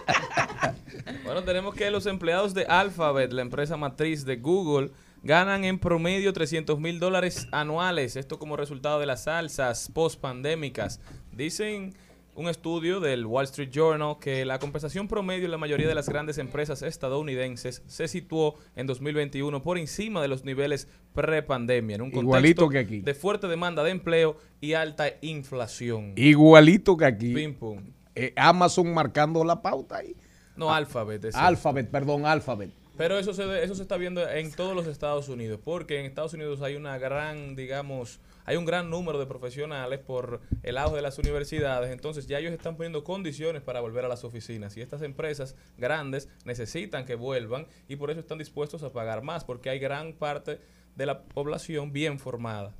Bueno, tenemos que los empleados de Alphabet, la empresa matriz de Google, ganan en promedio 300 mil dólares anuales. Esto como resultado de las alzas post-pandémicas. Dicen un estudio del Wall Street Journal que la compensación promedio en la mayoría de las grandes empresas estadounidenses se situó en 2021 por encima de los niveles pre-pandemia, en un contexto Igualito que aquí. de fuerte demanda de empleo y alta inflación. Igualito que aquí. Pim, pum. Eh, Amazon marcando la pauta ahí. No, Alphabet. es Alphabet, perdón, Alphabet. Pero eso se, eso se está viendo en todos los Estados Unidos, porque en Estados Unidos hay una gran, digamos, hay un gran número de profesionales por el auge de las universidades, entonces ya ellos están poniendo condiciones para volver a las oficinas y estas empresas grandes necesitan que vuelvan y por eso están dispuestos a pagar más, porque hay gran parte de la población bien formada.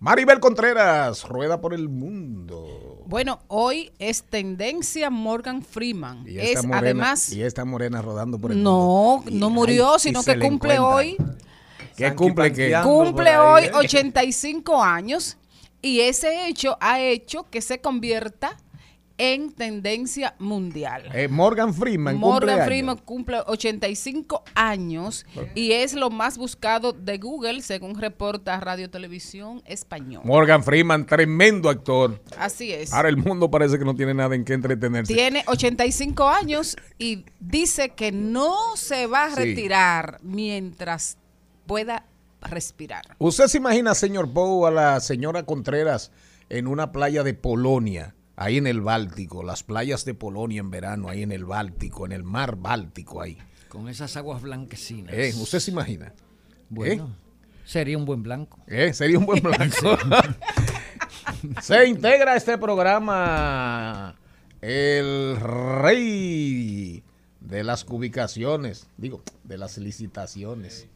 Maribel Contreras, rueda por el mundo. Bueno, hoy es tendencia Morgan Freeman. Y Es morena, además, y esta morena rodando por el mundo. no, no murió, sino que le cumple hoy, ¿Qué cumple qué? Cumple ahí, hoy ¿eh? 85 años y ese hecho ha hecho que se convierta en tendencia mundial. Eh, Morgan Freeman. Morgan cumpleaños. Freeman cumple 85 años y es lo más buscado de Google, según reporta Radio Televisión Español. Morgan Freeman, tremendo actor. Así es. Ahora el mundo parece que no tiene nada en qué entretenerse. Tiene 85 años y dice que no se va a Sí. retirar mientras pueda respirar. ¿Usted se imagina, señor Poe, a la señora Contreras en una playa de Polonia, ahí en el Báltico, las playas de Polonia en verano, ahí en el Báltico, en el mar Báltico, ahí? Con esas aguas blanquecinas. Eh, ¿Usted se imagina? Bueno, sería un buen blanco. Eh, Sería un buen <laughs> blanco. <laughs> se integra a este programa el rey de las ubicaciones, digo, de las licitaciones.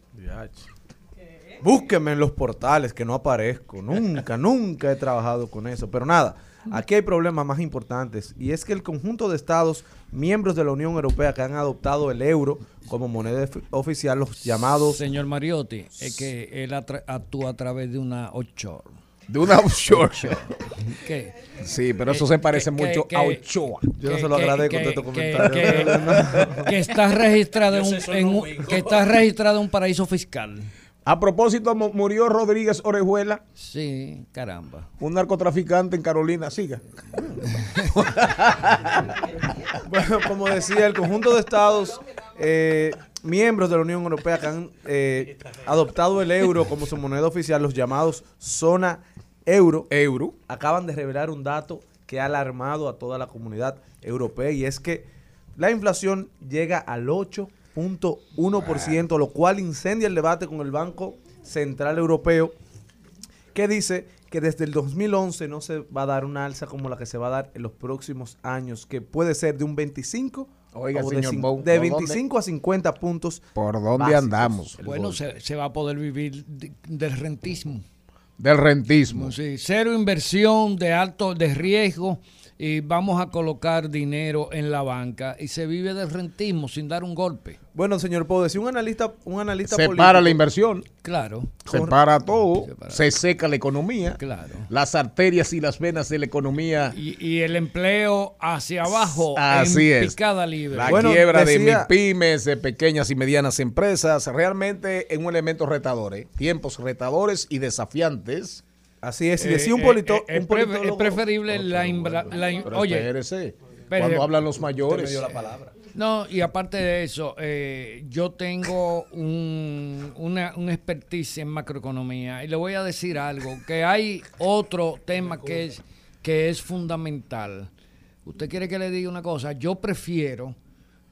Búsquenme en los portales que no aparezco. Nunca, nunca he trabajado con eso. Pero nada, aquí hay problemas más importantes. Y es que el conjunto de estados miembros de la Unión Europea que han adoptado el euro como moneda ofi- oficial, los llamados... Señor Mariotti, es que él atra- actúa a través de una offshore. De una offshore. ¿Qué? Sí, pero eso se parece mucho a Ochoa. Yo no se lo agradezco que- de estos que- comentarios. que- que está registrada en un, sé, son en los un- wingos. que está registrada en un paraíso fiscal. A propósito, mu- murió Rodríguez Orejuela, Sí, caramba. un narcotraficante en Carolina. Siga. <laughs> Bueno, como decía, el conjunto de estados eh, miembros de la Unión Europea que han eh, adoptado el euro como su moneda oficial, los llamados zona euro, Euro. acaban de revelar un dato que ha alarmado a toda la comunidad europea y es que la inflación llega al 8.1%, lo cual incendia el debate con el Banco Central Europeo, que dice que desde el 2011 no se va a dar una alza como la que se va a dar en los próximos años, que puede ser de un 25 Oiga, o de, señor Bou, de ¿por dónde? 25 a 50 puntos. ¿Por dónde básicos. andamos? Bueno, se, se va a poder vivir de- del rentismo. Del rentismo. Sí, cero inversión de alto de riesgo y vamos a colocar dinero en la banca y se vive del rentismo sin dar un golpe. Bueno, señor Poe, si un analista, un analista Se político- para la inversión, Claro, se para todo, Se para. se seca la economía, claro. las arterias y las venas de la economía, Y, y el empleo hacia abajo Así en es. picada libre. la Bueno, quiebra decía- de pymes, de pequeñas y medianas empresas, realmente es un elemento retador, ¿eh? tiempos retadores y desafiantes. Así es, y Eh, decía un, eh, polito- eh, un politólogo... es preferible la, imbra- la in- Pero oye, espérese, espérese. cuando hablan los mayores. Usted me dio la palabra. No, y aparte de eso, eh, yo tengo un, una, un expertise en macroeconomía y le voy a decir algo, que hay otro tema que es, que es fundamental. ¿Usted quiere que le diga una cosa? Yo prefiero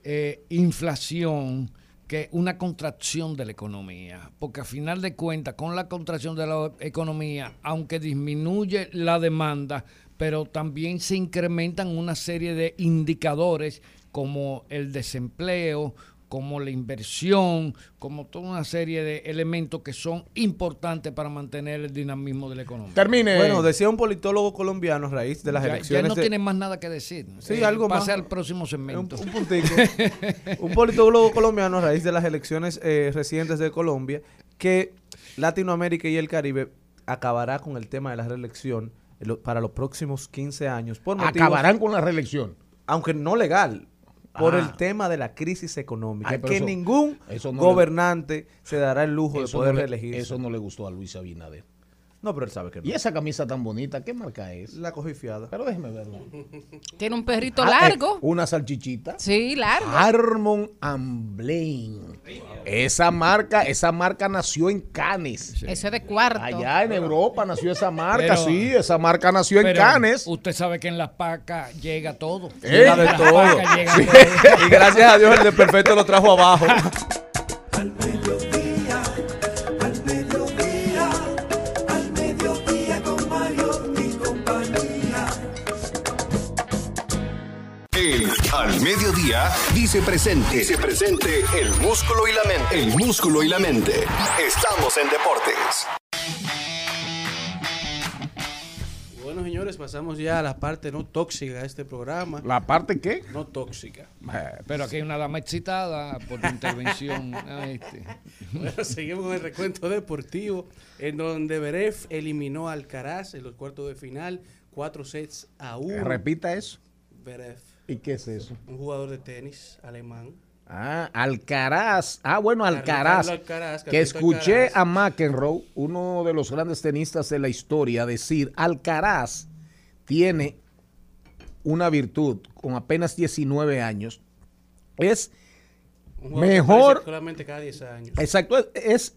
eh, inflación que una contracción de la economía, porque a final de cuentas, con la contracción de la economía, aunque disminuye la demanda, pero también se incrementan una serie de indicadores como el desempleo, como la inversión, como toda una serie de elementos que son importantes para mantener el dinamismo de la economía. Termine. Bueno, decía un politólogo colombiano a raíz de las Ya- ya, elecciones. no de- tiene más nada que decir. Sí, Eh, algo pase más. al próximo segmento. Un, un puntico. un politólogo colombiano a raíz de las elecciones eh, recientes de Colombia que Latinoamérica y el Caribe acabará con el tema de la reelección lo- para los próximos 15 años. Por motivos- Acabarán con la reelección. Aunque no legal. Por Ah. el tema de la crisis económica, Ay, que eso- ningún eso no gobernante se dará el lujo de poder no le-. Eso no le gustó a Luis Abinader. No, pero él sabe que no. ¿Y esa camisa tan bonita, qué marca es? La cogí fiada. Pero déjeme verla. <laughs> Tiene un perrito Ah, largo. eh, una salchichita. Sí, largo. Harmon and Blaine. Esa marca, esa marca nació en Cannes. Eso es de cuarto. Allá en Europa nació esa <laughs> marca, Pero- sí, esa marca nació en Cannes. Usted sabe que en las pacas llega todo. ¿Eh? Llega de En las todo. pacas llega Sí. todo. <laughs> y gracias a Dios el de perfecto lo trajo abajo. Mediodía dice presente. Dice presente el músculo y la mente. El músculo y la mente. Estamos en deportes. Bueno, señores, pasamos ya a la parte no tóxica de este programa. ¿La parte qué? No tóxica. Pero aquí hay una dama excitada por tu intervención. <laughs> Este. Bueno, seguimos con el recuento deportivo, en donde Beref eliminó a Alcaraz en los cuartos de final, cuatro sets a uno. Repita eso. Beref, ¿Y qué es eso? un jugador de tenis alemán. Ah, Alcaraz. Ah, bueno, Alcaraz. Alcaraz, que escuché Alcaraz. a McEnroe, uno de los grandes tenistas de la historia, decir, Alcaraz tiene una virtud con apenas 19 años. Es Un mejor, solamente cada 10 años. exacto, es,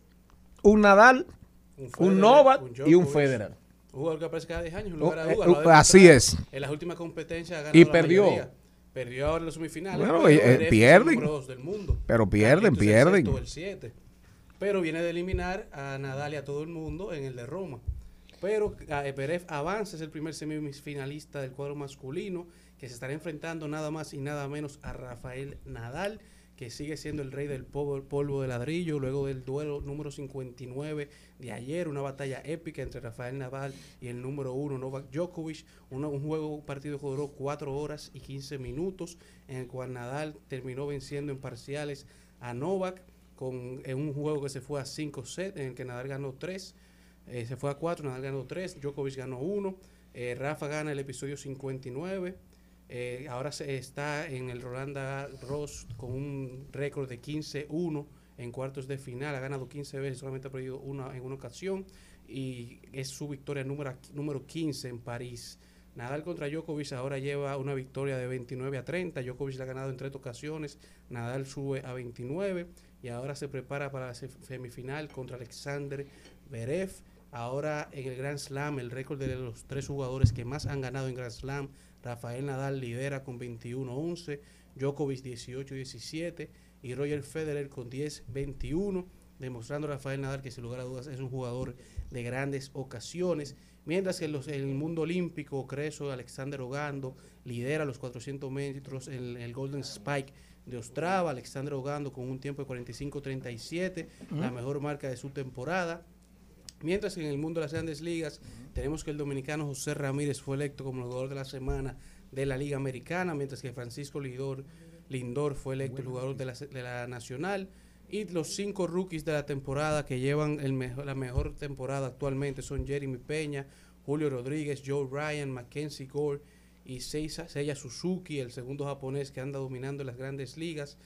un Nadal, un, Federer, Novak un y un. Federer. Un jugador que aparece cada 10 años, sin Oh, lugar a eh, lo ha oh, así es. En las últimas competencias ganado Y la perdió. mayoría. Perdió ahora en las semifinales. Bueno, pero eh, pierden. del mundo. Pero pierden, pierden. el 7. Pero viene de eliminar a Nadal y a todo el mundo en el de Roma. Pero eh, Beref avanza, es el primer semifinalista del cuadro masculino que se estará enfrentando nada más y nada menos a Rafael Nadal, que sigue siendo el rey del polvo, polvo de ladrillo, luego del duelo número 59 de ayer, una batalla épica entre Rafael Nadal y el número 1 Novak Djokovic, un juego, partido que duró 4 horas y 15 minutos, en el cual Nadal terminó venciendo en parciales a Novak con, en un juego que se fue a 5 sets, en el que Nadal ganó 3, se fue a 4, Nadal ganó 3, Djokovic ganó 1, eh, Rafa gana el episodio 59. Eh, ahora se está en el Roland Ross con un récord de 15-1 en cuartos de final. Ha ganado 15 veces, solamente ha perdido una en una ocasión. Y es su victoria número, número 15 en París. Nadal contra Djokovic ahora lleva una victoria de 29 a 30. Djokovic la ha ganado en tres ocasiones. Nadal sube a 29 y ahora se prepara para la se- semifinal contra Alexander Berev. Ahora en el Grand Slam, el récord de los tres jugadores que más han ganado en Grand Slam, Rafael Nadal lidera con 21-11, Djokovic 18-17 y Roger Federer con 10-21, demostrando a Rafael Nadal que sin lugar a dudas es un jugador de grandes ocasiones. Mientras que en, los- en el mundo olímpico, Creso Alexander Ogando lidera los 400 metros en el Golden Spike de Ostrava. Alexander Ogando con un tiempo de 45-37, la mejor marca de su temporada. Mientras que en el mundo de las grandes ligas tenemos que el dominicano José Ramírez fue electo como el jugador de la semana de la Liga Americana, mientras que Francisco Lindor, Lindor fue electo el jugador de la, de la Nacional. Y los cinco rookies de la temporada que llevan el mejor- la mejor temporada actualmente son Jeremy Peña, Julio Rodríguez, Joe Ryan, Mackenzie Gore y Seiya Seiya Suzuki, el segundo japonés que anda dominando las grandes ligas.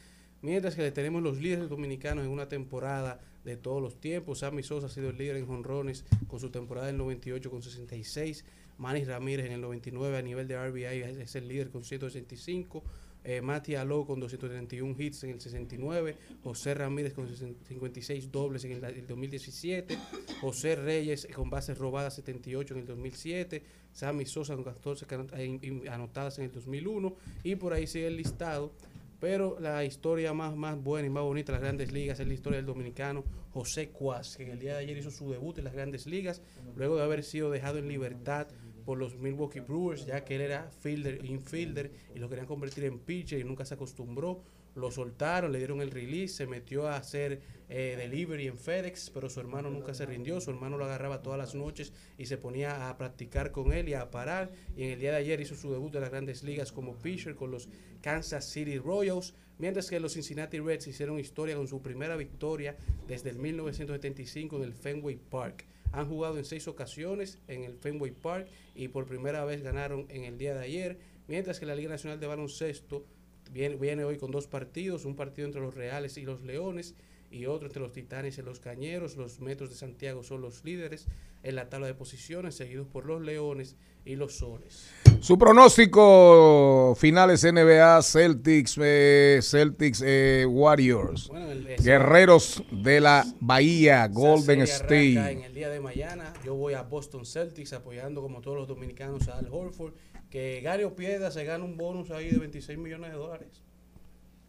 Mientras que le tenemos los líderes dominicanos en una temporada de todos los tiempos. Sammy Sosa ha sido el líder en jonrones con su temporada del 98 con 66. Manny Ramírez en el 99 a nivel de RBI es, el líder con 165. Eh, Mati Alou con 231 hits en el 69, José Ramírez con 56 dobles en el, el 2017, José Reyes con bases robadas 78 en el 2007, Sammy Sosa con 14 can- eh, in- anotadas en el 2001 y por ahí sigue el listado. Pero la historia más, más buena y más bonita de las grandes ligas es la historia del dominicano José Cuas, que en el día de ayer hizo su debut en las grandes ligas, luego de haber sido dejado en libertad por los Milwaukee Brewers, ya que él era fielder, infielder, y lo querían convertir en pitcher y nunca se acostumbró. Lo soltaron, le dieron el release, se metió a hacer eh, delivery en FedEx, pero su hermano nunca se rindió. Su hermano lo agarraba todas las noches y se ponía a practicar con él y a parar. Y en el día de ayer hizo su debut en las grandes ligas como pitcher con los Kansas City Royals, mientras que los Cincinnati Reds hicieron historia con su primera victoria desde el 1975 en el Fenway Park. Han jugado en seis ocasiones en el Fenway Park y por primera vez ganaron en el día de ayer, mientras que la Liga Nacional de Baloncesto viene, viene hoy con dos partidos, un partido entre los Reales y los Leones y otro entre los Titanes y los Cañeros. Los Metros de Santiago son los líderes en la tabla de posiciones, seguidos por los Leones y los Soles. Su pronóstico finales NBA Celtics, eh, Celtics eh, Warriors, Bueno, el- Guerreros de la Bahía, Golden arranca En State. el día de mañana, yo voy a Boston Celtics apoyando como todos los dominicanos a Al Horford, que gane o pierda, se gana un bonus ahí de 26 millones de dólares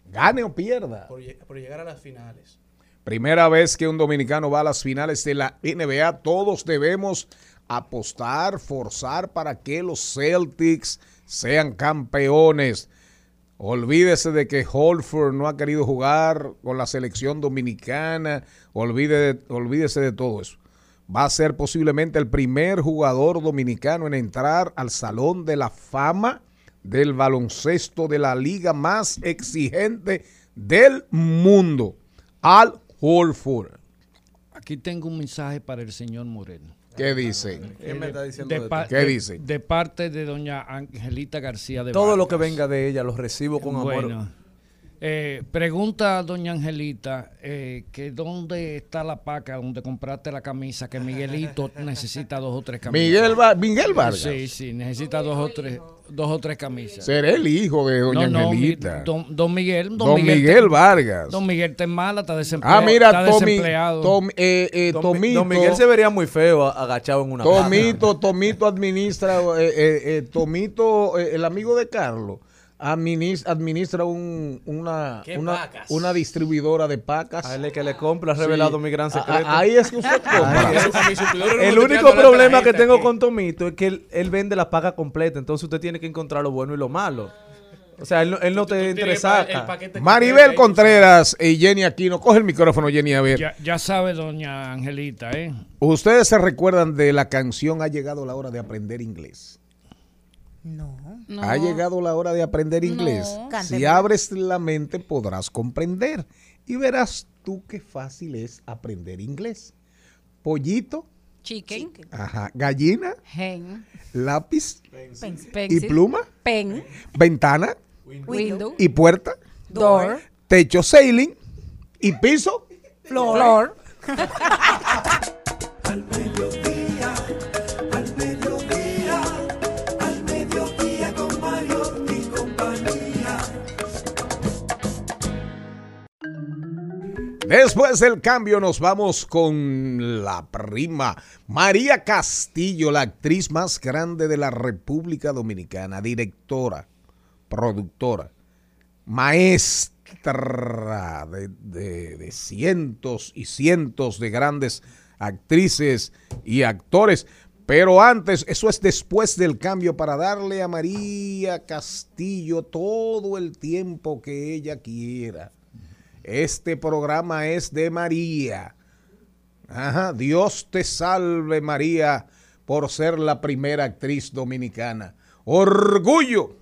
Gane o pierda. por, lle- por llegar a las finales. Primera vez que un dominicano va a las finales de la NBA. Todos debemos apostar, forzar para que los Celtics sean campeones. Olvídese de que Holford no ha querido jugar con la selección dominicana. Olvide, olvídese de todo eso. Va a ser posiblemente el primer jugador dominicano en entrar al Salón de la Fama del baloncesto de la liga más exigente del mundo. Al Holford. Aquí tengo un mensaje para el señor Moreno. ¿Qué dice? ¿Qué me está diciendo De? ¿Qué dice? De parte de doña Angelita García de Todo lo que venga de ella lo recibo con amor. Eh, pregunta a doña Angelita eh, que dónde está la paca donde compraste la camisa, que Miguelito <laughs> necesita dos o tres camisas. Miguel, Va- Miguel Vargas. Sí, sí, necesita dos o tres, dos o tres camisas. Seré el hijo de doña no, no, mi- Angelita. don, don Miguel. Don Miguel te- Vargas. Don Miguel está mala, está desempleado. Ah, mira, está Tommy, desempleado. Tom- eh, eh, Don, Tomito. Don Miguel se vería muy feo agachado en una Tomito, Tomito administra, eh, eh, eh, Tomito, eh, el amigo de Carlos, administra un- una, distribuidora de pacas. A él es que le compra, ha revelado mi gran secreto. a- ahí es que usted compra. El único problema que tengo aquí. con Tomito es que él, él vende la paga completa, entonces usted tiene que encontrar lo bueno y lo malo. O sea, él no, él no te Tú interesa. el paquete Maribel Contreras y Jenny Aquino, coge el micrófono, Jenny, a ver. Ya, ya sabe, doña Angelita, ¿eh? Ustedes se recuerdan de la canción Ha llegado la hora de aprender inglés. No. No. Ha llegado la hora de aprender inglés. No. Si abres la mente podrás comprender y verás tú qué fácil es aprender inglés. Pollito, Chicken. ajá, gallina, Hen. lápiz Pencil. y pluma, Pen. ventana Window. y puerta, Door. techo sailing y piso. Floor. <laughs> Al Después del cambio nos vamos con la prima María Castillo, la actriz más grande de la República Dominicana, directora, productora, maestra de, de- de cientos y cientos de grandes actrices y actores. Pero antes, eso es después del cambio para darle a María Castillo todo el tiempo que ella quiera. Este programa es de María. Ajá, Dios te salve María por ser la primera actriz dominicana. Orgullo,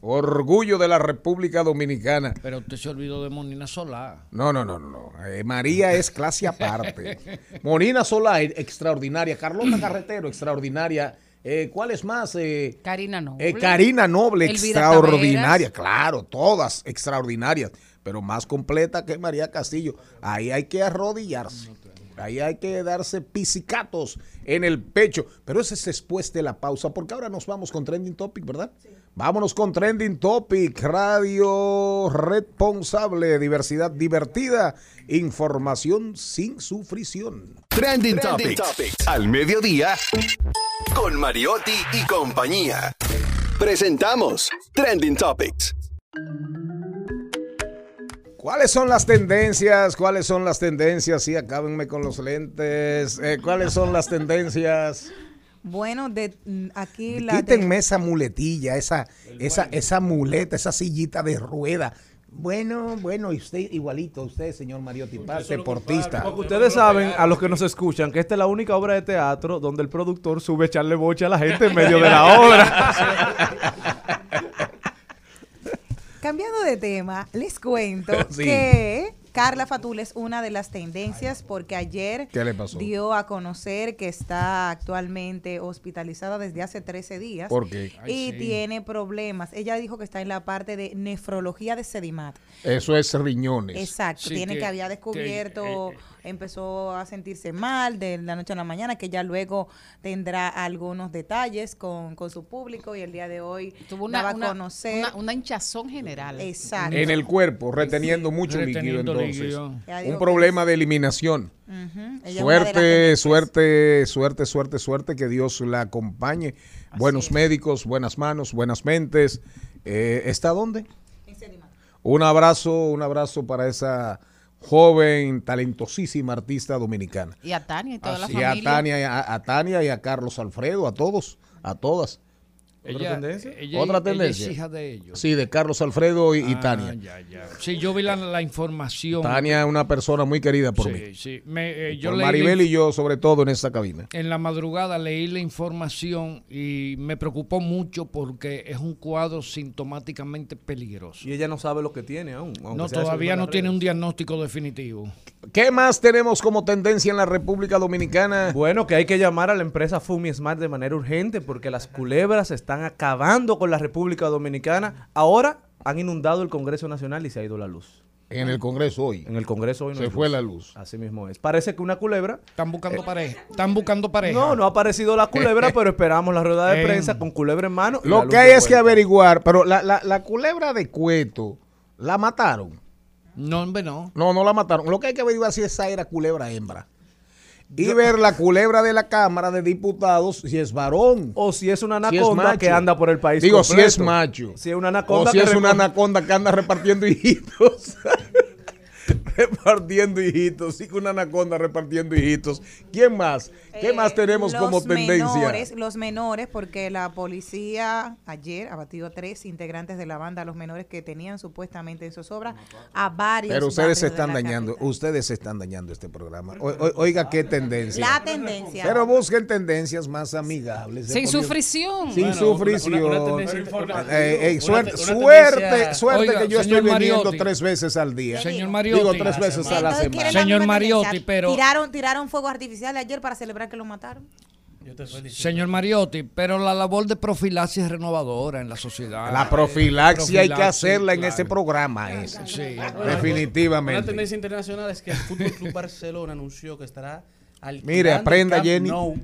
orgullo de la República Dominicana. Pero usted se olvidó de Monina Solá. No, no, no, no. Eh, María es clase aparte. <laughs> Monina Solá, eh, extraordinaria. Carlota Carretero, extraordinaria. Eh, ¿Cuál es más? Eh, Karina Noble. eh, Karina Noble, Elvira extraordinaria. Claro, todas extraordinarias. Pero más completa que María Castillo. Ahí hay que arrodillarse. Ahí hay que darse pisicatos en el pecho. Pero ese es después de la pausa, porque ahora nos vamos con Trending Topic, ¿verdad? Vámonos con Trending Topic, radio responsable, diversidad divertida, información sin sufrición. Trending, Topics. Al mediodía. Con Mariotti y compañía. Presentamos Trending Topics. ¿Cuáles son las tendencias? ¿Cuáles son las tendencias? Sí, acábenme con los lentes. Eh, ¿Cuáles son las tendencias? Bueno, de aquí la de- Quítenme esa muletilla, esa, esa, esa muleta, esa sillita de rueda. Bueno, bueno, y usted igualito, usted, señor Mariotti Paz, deportista. Porque ustedes saben, a los que nos escuchan, que esta es la única obra de teatro donde el productor sube a echarle boche a la gente en medio de la obra. <laughs> <laughs> Cambiando de tema, les cuento <laughs> Sí. que Carla Fatul es una de las tendencias porque ayer ¿Qué le pasó? dio a conocer que está actualmente hospitalizada desde hace 13 días. ¿Por qué? y Ay, sí. tiene problemas. Ella dijo que está en la parte de nefrología de Sedimat. Eso es riñones. Exacto, Sí, tiene que- que, había que, descubierto, empezó a sentirse mal de la noche a la mañana, que ya luego tendrá algunos detalles con, con su público y el día de hoy Tuvo una, daba una- a conocer. una- una hinchazón general. Exacto. En el cuerpo, reteniendo mucho líquido Reteniendo entonces. líquido. Un problema de eliminación. Suerte, suerte, suerte, suerte, suerte, que Dios la acompañe. Buenos médicos, buenas manos, buenas mentes. Eh, ¿Está dónde? Un abrazo, un abrazo para esa joven, talentosísima artista dominicana. Y a Tania y toda la Y a familia. Tania, y a, a Tania y a Carlos Alfredo, a todos, a todas. Ella- tendencia? ella- Otra ella tendencia. es hija de ellos. Sí, de Carlos Alfredo y, y Ah, Tania. ya, ya. Sí, yo vi la, la información. Tania es una persona muy querida por Sí, mí. sí. Me, eh, yo por leí la Maribel y yo, sobre todo en esta cabina. En la madrugada leí la información y me preocupó mucho porque es un cuadro sintomáticamente peligroso. Y ella no sabe lo que tiene aún. No, todavía no tiene redes. un diagnóstico definitivo. ¿Qué más tenemos como tendencia en la República Dominicana? Bueno, que hay que llamar a la empresa Fumi Smart de manera urgente porque las culebras están acabando con la República Dominicana. Ahora han inundado el Congreso Nacional y se ha ido la luz. En el Congreso hoy. En el Congreso hoy no Se fue la luz. Así mismo es. Parece que una culebra. Están buscando pareja. Están buscando pareja. No, no ha aparecido la culebra, <laughs> pero esperamos la rueda de Eh. prensa con culebra en mano. Lo que hay es que averiguar, pero la, la- la culebra de Cueto, ¿la mataron? No, hombre, no. No, no la mataron. Lo que hay que averiguar es si esa era culebra hembra. Y ver la culebra de la Cámara de Diputados si es varón. O si es una Si es anaconda que anda por el país. Digo, si es macho. Si es una anaconda o si es una anaconda que anda repartiendo hijitos. <laughs> <laughs> repartiendo hijitos. Sí, que una anaconda repartiendo hijitos. ¿Quién más? ¿Qué Eh, más tenemos los como tendencia? Menores, los menores, porque la policía ayer ha batido tres integrantes de la banda, los menores que tenían supuestamente en zozobra a varios. Pero ustedes se están dañando, capital. ustedes se están dañando este programa. O- o- oiga, qué tendencia. La tendencia. Pero busquen tendencias más amigables. Sin sufrición. Sin Bueno, sufrición. una- una- una tendencia- Eh, eh, suerte, suerte, suerte Oiga, que yo estoy viniendo tres veces al día. Señor Mariotti. Digo tres veces a la semana. ¿quieren la Señor Mariotti, pero- Tiraron, tiraron fuegos artificiales ayer para celebrar que lo mataron. Yo te felicito. Señor Mariotti, pero la labor de profilaxis es renovadora en la sociedad. La profilaxia hay que hacerla en claro. ese programa. ese. Sí. Una Definitivamente. tendencia internacional es que el Fútbol Club Barcelona anunció que estará alquilando Mire, aprenda, Jenny. Nou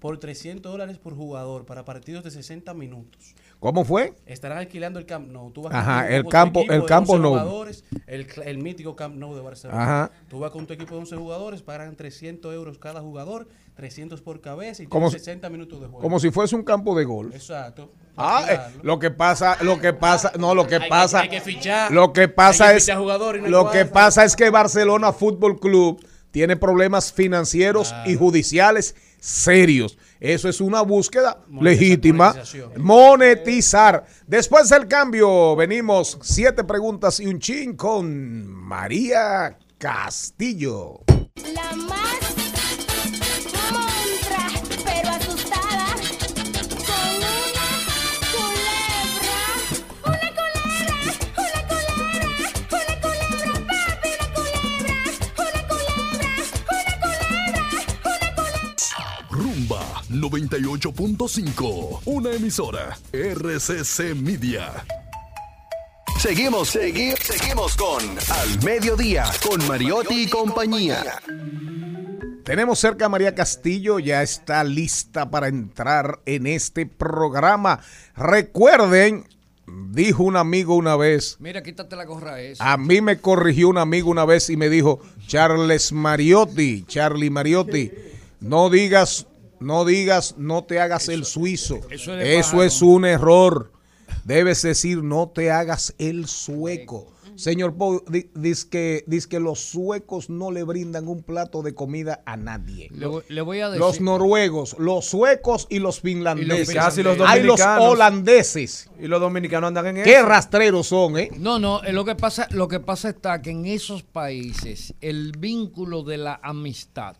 por 300 dólares por jugador para partidos de 60 minutos. ¿Cómo fue? Estarán alquilando el Camp Nou. Tú vas Ajá, con el campo- el de campo 11 Nou. jugadores, el, mítico Camp Nou de Barcelona. Ajá. Tú vas con tu equipo de 11 jugadores, pagan 300 euros cada jugador, 300 por cabeza y Como tienes si- 60 minutos de juego. Como si fuese un campo de golf. Exacto. Ah, eh, lo que pasa, lo que pasa, no, lo que Hay pasa, hay que fichar. lo que pasa Hay que es, no lo que pasa es que Barcelona Fútbol Club tiene problemas financieros y judiciales serios. Eso es una búsqueda legítima. Monetizar. Después del cambio, venimos siete preguntas y un chin con María Castillo. La más Rumba 98.5. Una emisora. RCC Media. Seguimos, seguimos, seguimos con Al Mediodía, con Mariotti y compañía. Tenemos cerca a María Castillo, ya está lista para entrar en este programa. Recuerden, dijo un amigo una vez, Mira, quítate la gorra esa. a mí me corrigió un amigo una vez y me dijo, Charles Mariotti, Charlie Mariotti, no digas, no digas, no te hagas el suizo. eso es Eso un error. Debes decir, no te hagas el sueco. Señor Pau, di- dice que, dice que los suecos no le brindan un plato de comida a nadie. Le, voy- le voy a decir. Los noruegos, los suecos y los finlandeses. Casi los Hay los holandeses. Y los dominicanos andan en Qué eso. rastreros son, ¿eh? No, no, eh, lo que pasa, lo que pasa está que en esos países el vínculo de la amistad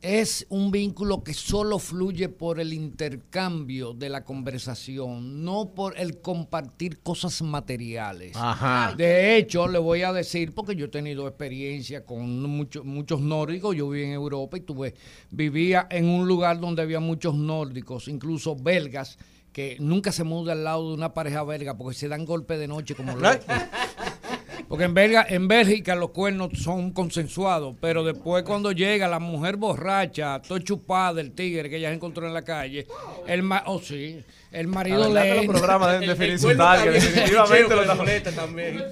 es un vínculo que solo fluye por el intercambio de la conversación, no por el compartir cosas materiales. Ajá. De hecho, le voy a decir, porque yo he tenido experiencia con muchos muchos nórdicos, yo viví en Europa y tuve, vivía en un lugar donde había muchos nórdicos, incluso belgas, que nunca se muda al lado de una pareja belga porque se dan golpe de noche como <laughs> locos. Porque en, Belga, en Bélgica los cuernos son consensuados, pero después cuando llega la mujer borracha, todo chupada del tigre que ella se encontró en la calle, el ma oh, sí, el marido La le los programas deben definir su target, definitivamente <laughs> lo estamos- también.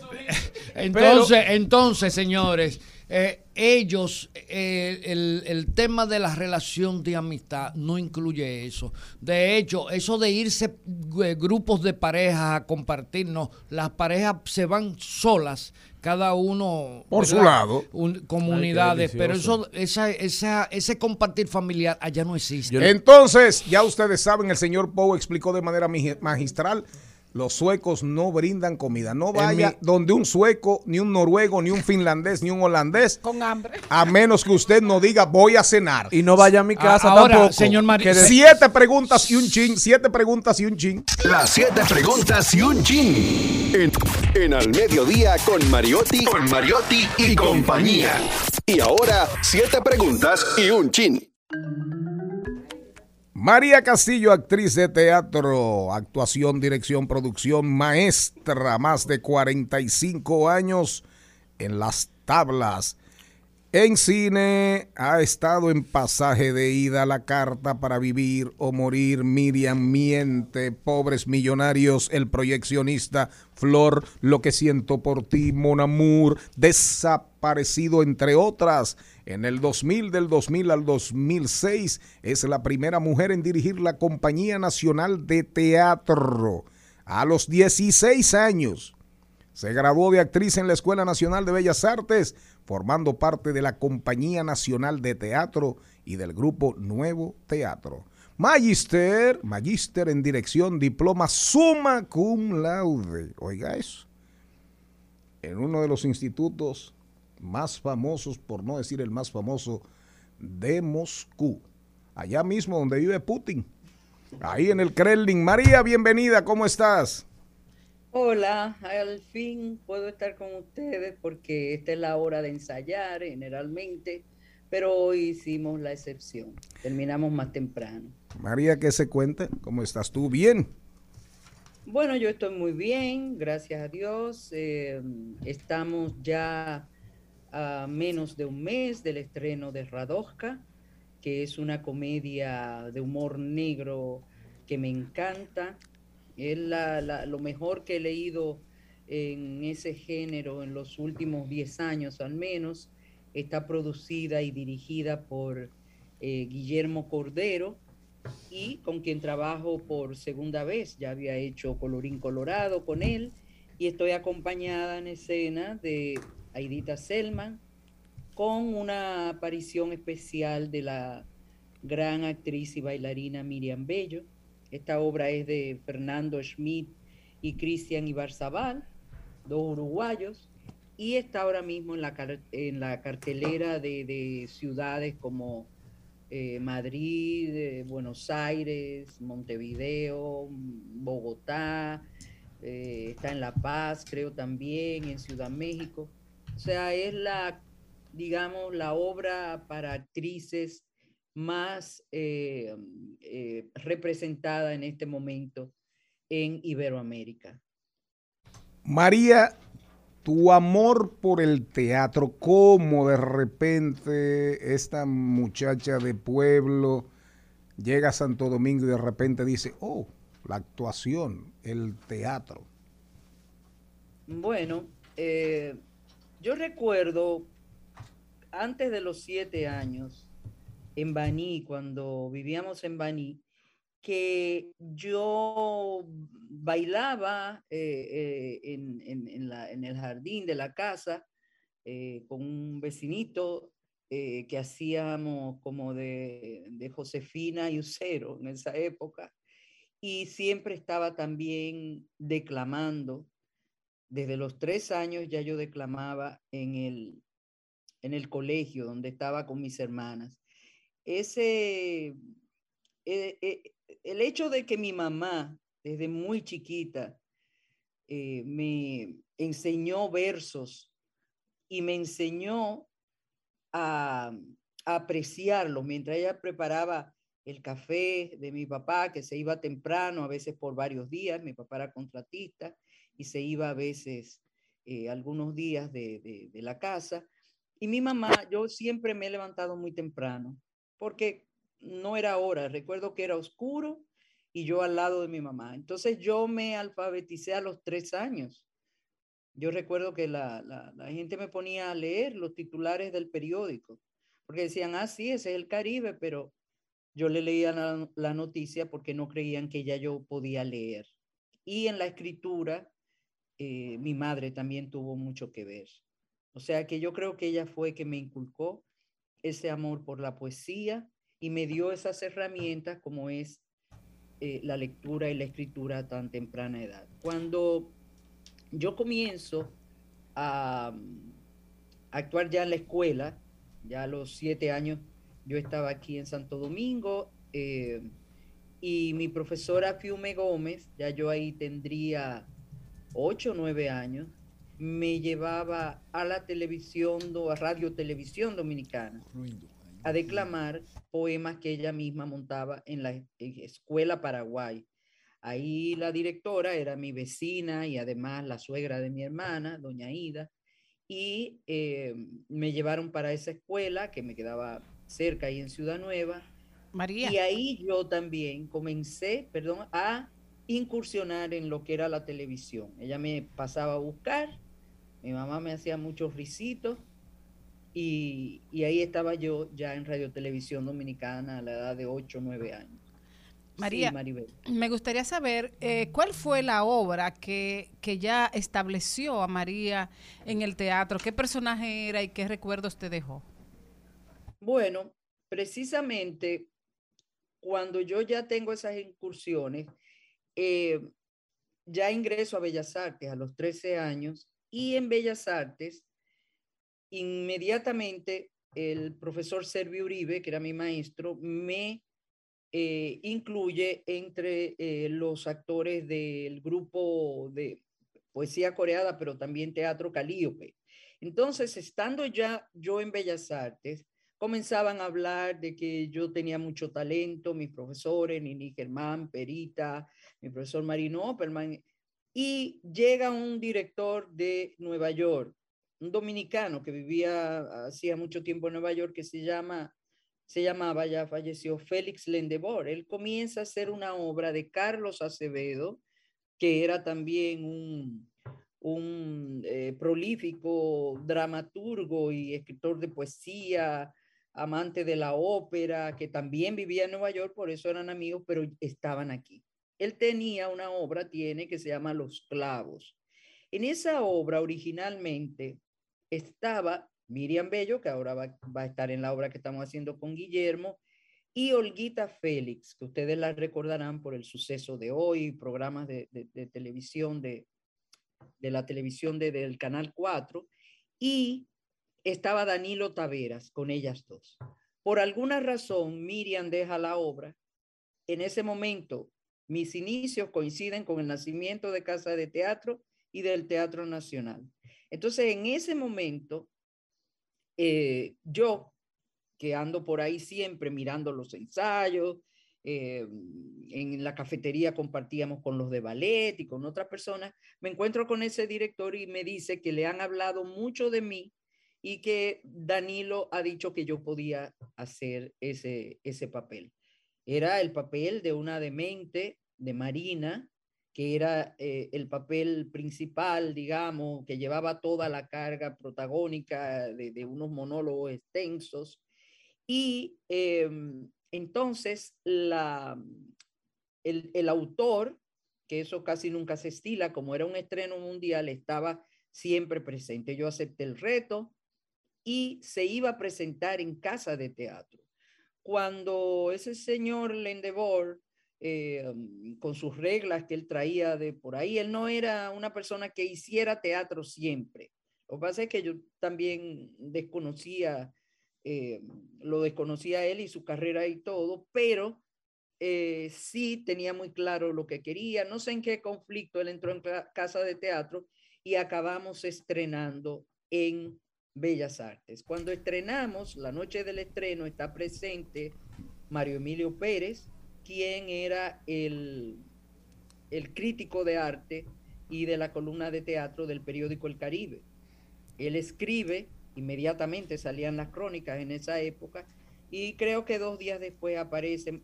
Entonces, entonces, señores, eh, ellos, eh, el, el tema de la relación de amistad no incluye eso. De hecho, eso de irse eh, grupos de parejas a compartir, no, las parejas se van solas, cada uno Por su lado. Un- comunidades, Ay, pero eso, esa, esa, ese compartir familiar allá no existe. Entonces, ya ustedes saben, el señor Poe explicó de manera magi- magistral. Los suecos no brindan comida. No vaya mi- donde un sueco, ni un noruego, ni un finlandés, ni un holandés, Con hambre. a menos que usted no diga voy a cenar. Y no vaya a mi casa ahora, tampoco. señor que de- Siete preguntas y un chin, siete preguntas y un chin. Las siete preguntas y un chin. En, en Al Mediodía con Mariotti, con Mariotti y compañía. Y ahora, siete preguntas y un chin. María Castillo, actriz de teatro, actuación, dirección, producción, maestra, más de 45 años en las tablas. En cine ha estado en pasaje de ida la carta para vivir o morir, Miriam Miente, Pobres Millonarios, El Proyeccionista, Flor, Lo que siento por ti, Mon Amour, Desaparecido, entre otras. En el 2000, del 2000 al 2006, es la primera mujer en dirigir la Compañía Nacional de Teatro. A los 16 años, se graduó de actriz en la Escuela Nacional de Bellas Artes, formando parte de la Compañía Nacional de Teatro y del grupo Nuevo Teatro. Magister, magíster en dirección, diploma summa cum laude. Oiga eso. En uno de los institutos más famosos, por no decir el más famoso, de Moscú. Allá mismo donde vive Putin. Ahí en el Kremlin. María, bienvenida, ¿cómo estás? Hola, al fin puedo estar con ustedes porque esta es la hora de ensayar generalmente, pero hoy hicimos la excepción. Terminamos más temprano. María, ¿qué se cuenta? ¿Cómo estás tú? Bien. Bueno, yo estoy muy bien, gracias a Dios. Eh, estamos ya a menos de un mes del estreno de Radosca, que es una comedia de humor negro que me encanta. Es la- la- lo mejor que he leído en ese género en los últimos 10 años al menos. Está producida y dirigida por eh, Guillermo Cordero y con quien trabajo por segunda vez. Ya había hecho Colorín Colorado con él y estoy acompañada en escena de Aidita Selman con una aparición especial de la gran actriz y bailarina Miriam Bello. Esta obra es de Fernando Schmidt y Cristian Ibarzabal, dos uruguayos, y está ahora mismo en la, en la cartelera de, de ciudades como eh, Madrid, eh, Buenos Aires, Montevideo, Bogotá, eh, está en La Paz, creo también, en Ciudad México. O sea, es la, digamos, la obra para actrices más eh, eh, representada en este momento en Iberoamérica. María, tu amor por el teatro, ¿cómo de repente esta muchacha de pueblo llega a Santo Domingo y de repente dice, oh, la actuación, el teatro? Bueno, eh, yo recuerdo antes de los siete años, en Baní, cuando vivíamos en Baní, que yo bailaba eh, eh, en, el jardín de la casa eh, con un vecinito que hacíamos como de, de Josefina y Usero en esa época. Y siempre estaba también declamando. Desde los tres años ya yo declamaba en el, en el colegio donde estaba con mis hermanas. Ese, eh, eh, el hecho de que mi mamá, desde muy chiquita, eh, me enseñó versos y me enseñó a, a apreciarlos mientras ella preparaba el café de mi papá, que se iba temprano, a veces por varios días, mi papá era contratista y se iba a veces eh, algunos días de, de- la casa. Y mi mamá, yo siempre me he levantado muy temprano, porque no era hora, recuerdo que era oscuro y yo al lado de mi mamá. Entonces yo me alfabeticé a los tres años. Yo recuerdo que la, la- la gente me ponía a leer los titulares del periódico, porque decían, ah, sí, ese es el Caribe, pero yo le leía la, la noticia porque no creían que ya yo podía leer. Y en la escritura, eh, mi madre también tuvo mucho que ver. O sea que yo creo que ella fue que me inculcó ese amor por la poesía y me dio esas herramientas como es eh, la lectura y la escritura a tan temprana edad. Cuando yo comienzo a, mm, actuar ya en la escuela, ya a los siete años, yo estaba aquí en Santo Domingo eh, y mi profesora Fiume Gómez, ya yo ahí tendría ocho o nueve años, me llevaba a la televisión, do- a Radio Televisión Dominicana, a declamar poemas que ella misma montaba en la e- Escuela Paraguay. Ahí la directora era mi vecina y además la suegra de mi hermana, doña Ida, y eh, me llevaron para esa escuela que me quedaba cerca ahí en Ciudad Nueva. María. Y ahí yo también comencé, perdón, a incursionar en lo que era la televisión. Ella me pasaba a buscar, mi mamá me hacía muchos risitos y, y ahí estaba yo ya en Radio Televisión Dominicana a la edad de 8 o 9 años. María, me gustaría saber eh, cuál fue la obra que, que ya estableció a María en el teatro, qué personaje era y qué recuerdos te dejó. Bueno, precisamente cuando yo ya tengo esas incursiones, eh, ya ingreso a Bellas Artes a los 13 años y en Bellas Artes, inmediatamente el profesor Servio Uribe, que era mi maestro, me eh, incluye entre eh, los actores del grupo de poesía coreada, pero también teatro Calíope. Entonces, estando ya yo en Bellas Artes, comenzaban a hablar de que yo tenía mucho talento, mis profesores, Nini Germán, Perita, mi profesor Marino Opperman, y llega un director de Nueva York, un dominicano que vivía hacía mucho tiempo en Nueva York, que se llama, se llamaba, ya falleció, Félix Lendevor. Él comienza a hacer una obra de Carlos Acevedo, que era también un, un eh, prolífico dramaturgo y escritor de poesía, amante de la ópera, que también vivía en Nueva York, por eso eran amigos, pero estaban aquí. Él tenía una obra, tiene, que se llama Los Clavos. En esa obra originalmente estaba Miriam Bello, que ahora va, va a estar en la obra que estamos haciendo con Guillermo, y Olguita Félix, que ustedes la recordarán por el suceso de hoy, programas de, de- televisión, de, de la televisión de- del Canal 4, y estaba Danilo Taveras con ellas dos. Por alguna razón, Miriam deja la obra. En ese momento, mis inicios coinciden con el nacimiento de Casa de Teatro y del Teatro Nacional. Entonces, en ese momento, eh, yo, que ando por ahí siempre mirando los ensayos, eh, en la cafetería compartíamos con los de ballet y con otras personas, me encuentro con ese director y me dice que le han hablado mucho de mí y que Danilo ha dicho que yo podía hacer ese, ese papel. Era el papel de una demente, de Marina, que era eh, el papel principal, digamos, que llevaba toda la carga protagónica de, unos monólogos extensos. Y em, entonces la, el, el autor, que eso casi nunca se estila, como era un estreno mundial, estaba siempre presente. Yo acepté el reto y se iba a presentar en casa de teatro. Cuando ese señor Lendevor eh, mm, con sus reglas que él traía de por ahí. Él no era una persona que hiciera teatro siempre. Lo que pasa es que yo también desconocía, eh, lo desconocía él y su carrera y todo, pero eh, sí tenía muy claro lo que quería. No sé en qué conflicto él entró en casa de teatro y acabamos estrenando en Bellas Artes. Cuando estrenamos, la noche del estreno está presente Mario Emilio Pérez, quién era el, el crítico de arte y de la columna de teatro del periódico El Caribe. Él escribe, inmediatamente salían las crónicas en esa época, y creo que dos días después aparece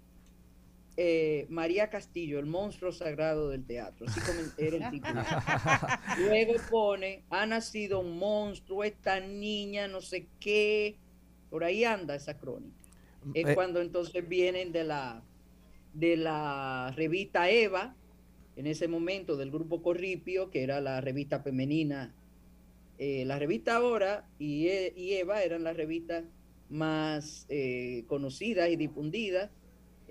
eh, María Castillo, el monstruo sagrado del teatro. Así como era el título. <laughs> Luego pone, ha nacido un monstruo, esta niña, no sé qué. Por ahí anda esa crónica. Es Eh, cuando entonces vienen de la, de la revista Eva, en ese momento del grupo Corripio, que era la revista femenina. Eh, la revista Ahora y, E- y Eva eran las revistas más eh, conocidas y difundidas.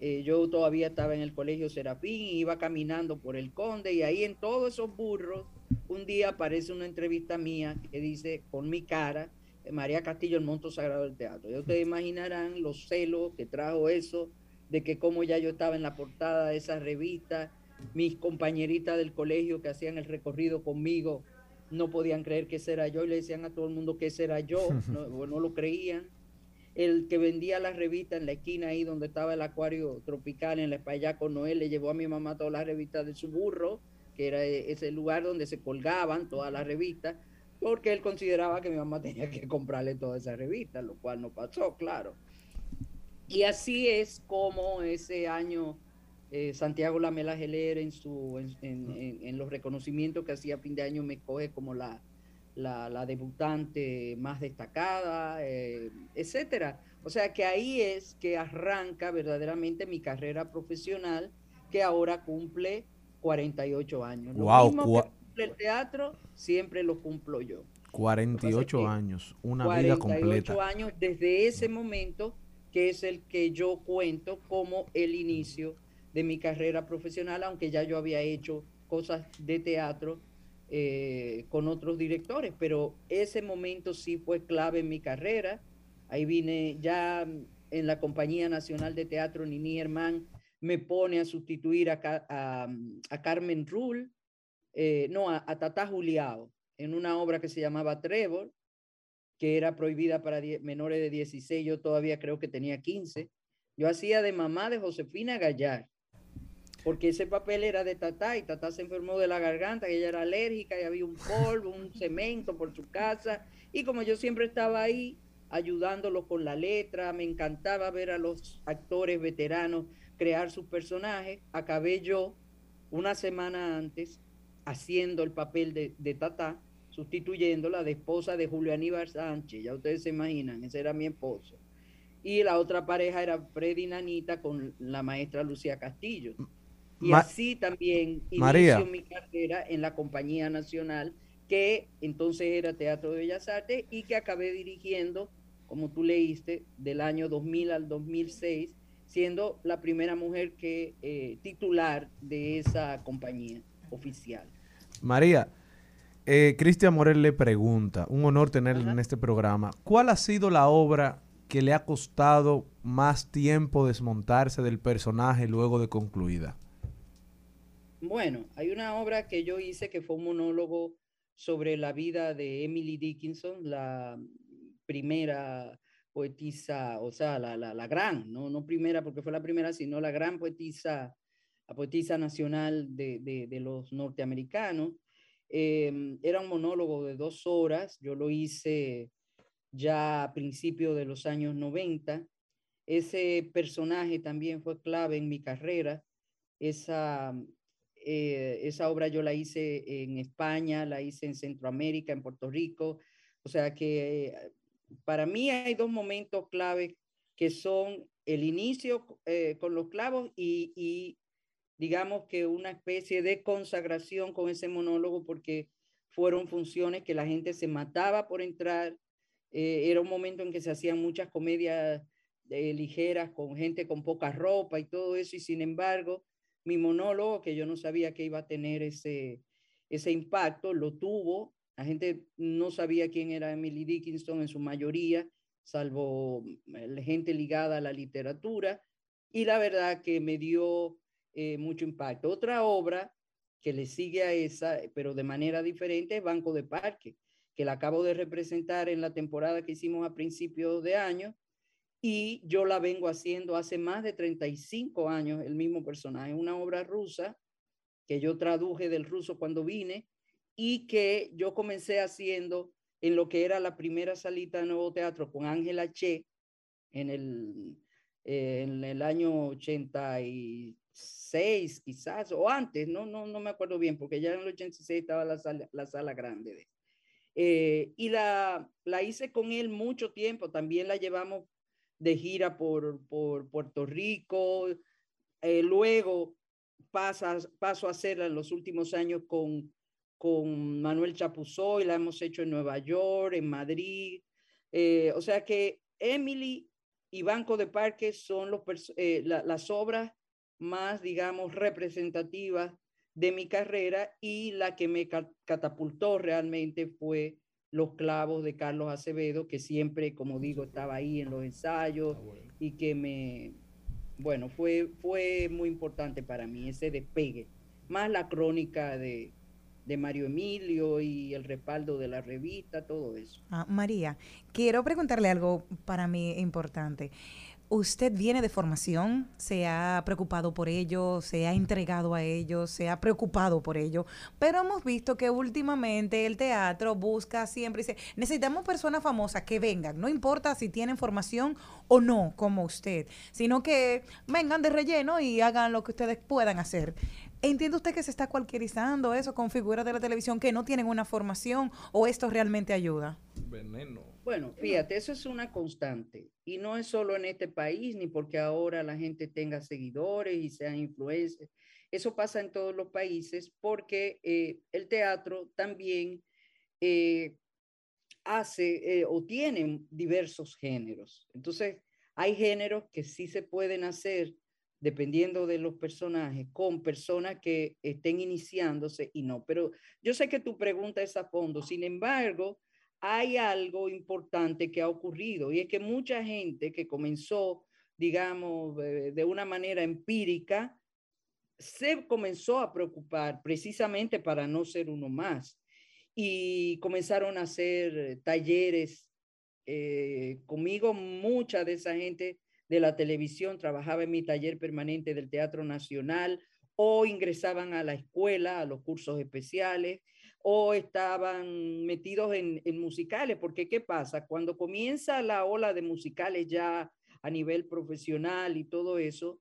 Eh, yo todavía estaba en el colegio Serafín, iba caminando por el Conde y ahí en todos esos burros, un día aparece una entrevista mía que dice con mi cara, eh, María Castillo, el monto sagrado del teatro. Ya ustedes <laughs> imaginarán los celos que trajo eso, de que como ya yo estaba en la portada de esa revista, mis compañeritas del colegio que hacían el recorrido conmigo no podían creer que ese era yo y le decían a todo el mundo que ese era yo, <laughs> no, no lo creían. El que vendía la revista en la esquina ahí donde estaba el acuario tropical en la España con Noel le llevó a mi mamá todas las revistas de su burro, que era e- ese lugar donde se colgaban todas las revistas, porque él consideraba que mi mamá <laughs> tenía que comprarle todas esas revistas, lo cual no pasó, claro. Y así es como ese año eh, Santiago Lamela Geler en, su, en- en los reconocimientos que hacía a fin de año me coge como la, la, la debutante más destacada, eh, etcétera. O sea que ahí es que arranca verdaderamente mi carrera profesional, que ahora cumple 48 años. Lo mismo que cumple el teatro, siempre lo cumplo yo. 48 años, una vida 48 completa. años desde ese momento, que es el que yo cuento como el inicio de mi carrera profesional, aunque ya yo había hecho cosas de teatro eh, con otros directores, pero ese momento sí fue clave en mi carrera. Ahí vine ya en la Compañía Nacional de Teatro, Nini Germán me pone a sustituir a, Ca- a, a Carmen Rull, eh, no, a, a Tata Juliao, en una obra que se llamaba Trevor, que era prohibida para menores de 16, yo todavía creo que tenía 15. Yo hacía de mamá de Josefina Gallar, porque ese papel era de Tata y Tata se enfermó de la garganta, que ella era alérgica y había un polvo, un cemento por su casa. Y como yo siempre estaba ahí ayudándolo con la letra, me encantaba ver a los actores veteranos crear sus personajes, acabé yo una semana antes haciendo el papel de, de Tata, sustituyéndola de esposa de Julio Aníbal Sánchez, ya ustedes se imaginan, ese era mi esposo. Y la otra pareja era Freddy Nanita con la maestra Lucía Castillo. Y Ma- así también María. inicio mi carrera en la Compañía Nacional, que entonces era Teatro de Bellas Artes y que acabé dirigiendo, como tú leíste, del año 2000 al 2006, siendo la primera mujer que eh, titular de esa compañía oficial. María, eh, Cristian Morel le pregunta, un honor tenerle en este programa, ¿cuál ha sido la obra que le ha costado más tiempo desmontarse del personaje luego de concluida? Bueno, hay una obra que yo hice que fue un monólogo sobre la vida de Emily Dickinson, la primera poetisa, o sea, la, la, la gran, no, no primera porque fue la primera, sino la gran poetisa la poetisa nacional de, de- los norteamericanos. Eh, era un monólogo de dos horas, yo lo hice ya a principios de los años 90. Ese personaje también fue clave en mi carrera. Esa, eh, esa obra yo la hice en España, la hice en Centroamérica, en Puerto Rico. O sea que eh, para mí hay dos momentos clave que son el inicio eh, con los clavos y, y digamos que una especie de consagración con ese monólogo porque fueron funciones que la gente se mataba por entrar. Eh, era un momento en que se hacían muchas comedias eh, ligeras con gente con poca ropa y todo eso y sin embargo mi monólogo que yo no sabía que iba a tener ese, ese impacto, lo tuvo. La gente no sabía quién era Emily Dickinson en su mayoría, salvo eh, la gente ligada a la literatura, y la verdad que me dio eh, mucho impacto. Otra obra que le sigue a esa, pero de manera diferente, es Banco de Parque, que la acabo de representar en la temporada que hicimos a principios de año, y yo la vengo haciendo hace más de 35 años, el mismo personaje, una obra rusa que yo traduje del ruso cuando vine y que yo comencé haciendo en lo que era la primera salita de Nuevo Teatro con Ángela Che en el, eh, en el año 86 quizás, o antes, no, no, no me acuerdo bien, porque ya en el 86 estaba la sala, la sala grande. De, eh, y la, la hice con él mucho tiempo, también la llevamos de gira por, por Puerto Rico, eh, luego pasas, paso a hacerla en los últimos años con, con Manuel y la hemos hecho en Nueva York, en Madrid. Eh, o sea que Emily y Banco de Parques son los, eh, la- las obras más, digamos, representativas de mi carrera y la que me ca- catapultó realmente fue Los clavos de Carlos Acevedo, que siempre, como digo, estaba ahí en los ensayos y que me, bueno, fue, fue muy importante para mí ese despegue, más la crónica de, de Mario Emilio y el respaldo de la revista, todo eso. Ah, María, quiero preguntarle algo para mí importante. ¿Usted viene de formación? ¿Se ha preocupado por ello? ¿Se ha entregado a ello? ¿Se ha preocupado por ello? Pero hemos visto que últimamente el teatro busca siempre, dice, necesitamos personas famosas que vengan, no importa si tienen formación o no, como usted, sino que vengan de relleno y hagan lo que ustedes puedan hacer. ¿Entiende usted que se está cualquierizando eso con figuras de la televisión que no tienen una formación o esto realmente ayuda? Veneno. Bueno, fíjate, eso es una constante y no es solo en este país, ni porque ahora la gente tenga seguidores y sean influencers. Eso pasa en todos los países porque eh, el teatro también eh, hace eh, o tiene diversos géneros. Entonces, hay géneros que sí se pueden hacer dependiendo de los personajes, con personas que estén iniciándose y no. Pero yo sé que tu pregunta es a fondo, sin embargo, hay algo importante que ha ocurrido y es que mucha gente que comenzó, digamos, eh, de una manera empírica, se comenzó a preocupar precisamente para no ser uno más y comenzaron a hacer talleres eh, conmigo. Mucha de esa gente de la televisión trabajaba en mi taller permanente del Teatro Nacional o ingresaban a la escuela, a los cursos especiales, o estaban metidos en, musicales, porque ¿qué pasa? Cuando comienza la ola de musicales ya a nivel profesional y todo eso,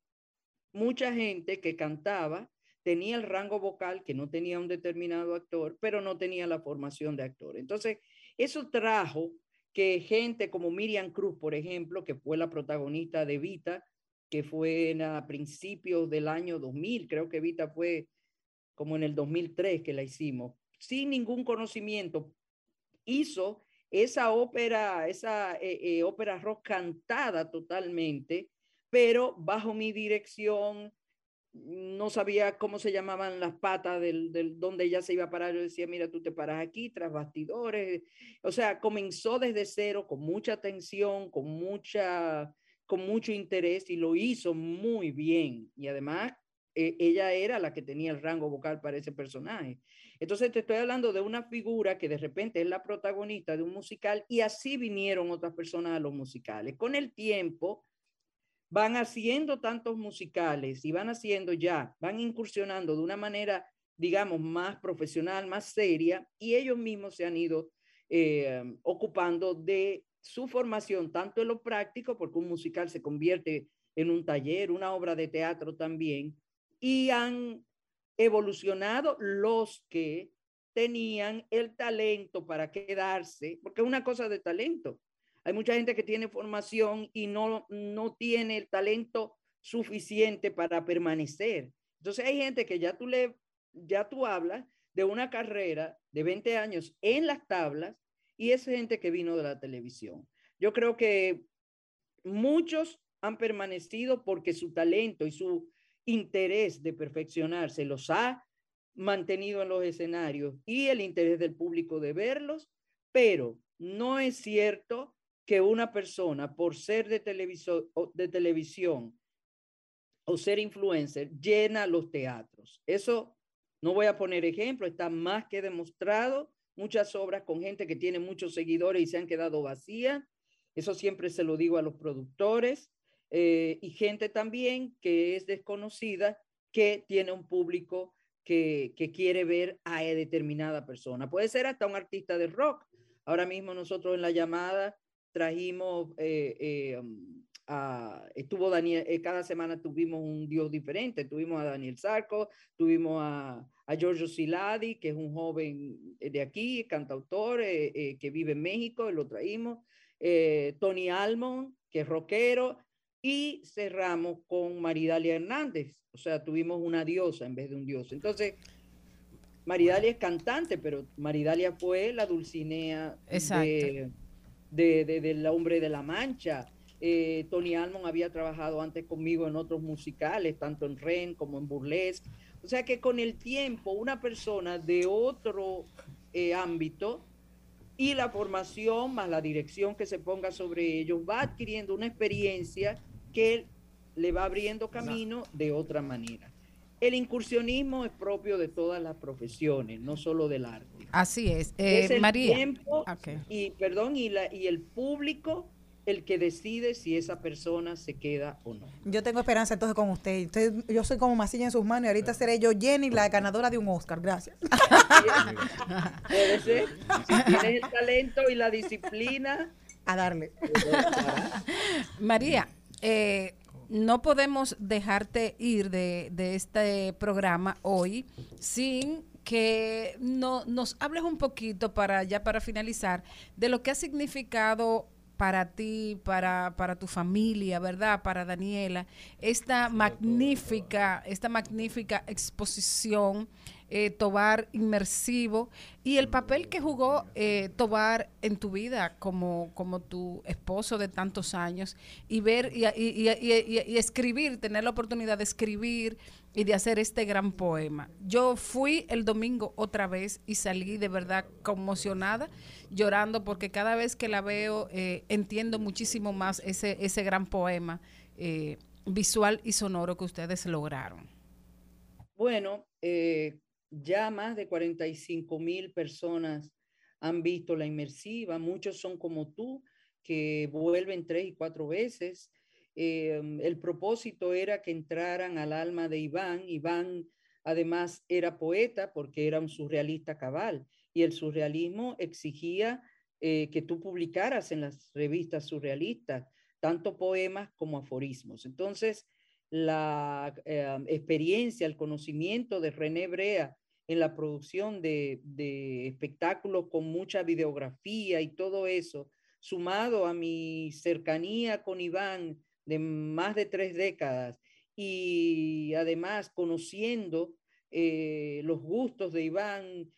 mucha gente que cantaba tenía el rango vocal que no tenía un determinado actor, pero no tenía la formación de actor. Entonces, eso trajo que gente como Miriam Cruz, por ejemplo, que fue la protagonista de Vita, que fue en- a principios del año 2000, creo que Vita fue como en el 2003 que la hicimos, sin ningún conocimiento, hizo esa ópera, esa eh, eh, ópera rock cantada totalmente, pero bajo mi dirección, no sabía cómo se llamaban las patas del, del donde ella se iba a parar. Yo decía, mira, tú te paras aquí, tras bastidores. O sea, comenzó desde cero, con mucha atención, con mucha, con mucho interés y lo hizo muy bien. Y además, eh, ella era la que tenía el rango vocal para ese personaje. Entonces, te estoy hablando de una figura que de repente es la protagonista de un musical y así vinieron otras personas a los musicales. Con el tiempo, van haciendo tantos musicales y van haciendo ya, van incursionando de una manera, digamos, más profesional, más seria, y ellos mismos se han ido eh, ocupando de su formación, tanto en lo práctico, porque un musical se convierte en un taller, una obra de teatro también, y han evolucionado los que tenían el talento para quedarse, porque es una cosa de talento. Hay mucha gente que tiene formación y no, no tiene el talento suficiente para permanecer. Entonces hay gente que ya tú le, ya tú hablas de una carrera de 20 años en las tablas y es gente que vino de la televisión. Yo creo que muchos han permanecido porque su talento y su interés de perfeccionarse los ha mantenido en los escenarios y el interés del público de verlos, pero no es cierto que una persona por ser de, de televisión o ser influencer llena los teatros. Eso no voy a poner ejemplo, está más que demostrado. Muchas obras con gente que tiene muchos seguidores y se han quedado vacías. Eso siempre se lo digo a los productores. Eh, y gente también que es desconocida, que tiene un público que, que, quiere ver a determinada persona. Puede ser hasta un artista de rock. Ahora mismo nosotros en la llamada trajimos, eh, eh, um, a, estuvo Daniel, cada semana tuvimos un dios diferente. Tuvimos a Daniel Sarco, tuvimos a, a Giorgio Siladi, que es un joven de aquí, cantautor, que vive en México, lo traímos. Tony Almond, que es rockero, y cerramos con Maridalia Hernández, o sea, tuvimos una diosa en vez de un dios. Entonces, Maridalia es cantante, pero Maridalia fue la Dulcinea de, de, del Hombre de la Mancha. Eh, Tony Almond había trabajado antes conmigo en otros musicales, tanto en Ren como en Burlesque. O sea que con el tiempo, una persona de otro eh, ámbito y la formación más la dirección que se ponga sobre ellos va adquiriendo una experiencia que le va abriendo camino de otra manera. El incursionismo es propio de todas las profesiones, no solo del arte. Así es. es Eh, el María. tiempo y perdón y, la, y el público el que decide si esa persona se queda o no. Yo tengo esperanza entonces con usted. Usted- yo soy como masilla en sus manos y ahorita seré yo Jenny, la ganadora de un Oscar. Gracias. Puede ser. Si tienes el talento y la disciplina, a darle. María, eh, no podemos dejarte ir de, de este programa hoy sin que no, nos hables un poquito para ya para finalizar de lo que ha significado para ti, para, para tu familia, ¿verdad? Para Daniela, esta magnífica, esta magnífica exposición, eh, Tobar inmersivo, y el papel que jugó eh, Tobar en tu vida como, como tu esposo de tantos años, y ver y, y- y- y- escribir, tener la oportunidad de escribir y de hacer este gran poema. Yo fui el domingo otra vez y salí de verdad conmocionada, llorando, porque cada vez que la veo eh, entiendo muchísimo más ese, ese gran poema eh, visual y sonoro que ustedes lograron. Bueno, eh, ya más de 45 mil personas han visto la inmersiva, muchos son como tú, que vuelven tres y cuatro veces. Eh, el propósito era que entraran al alma de Iván. Iván además era poeta porque era un surrealista cabal y el surrealismo exigía eh, que tú publicaras en las revistas surrealistas tanto poemas como aforismos. Entonces, la eh, experiencia, el conocimiento de René Brea en la producción de, de espectáculos con mucha videografía y todo eso, sumado a mi cercanía con Iván de más de tres décadas y además conociendo eh, los gustos de Iván,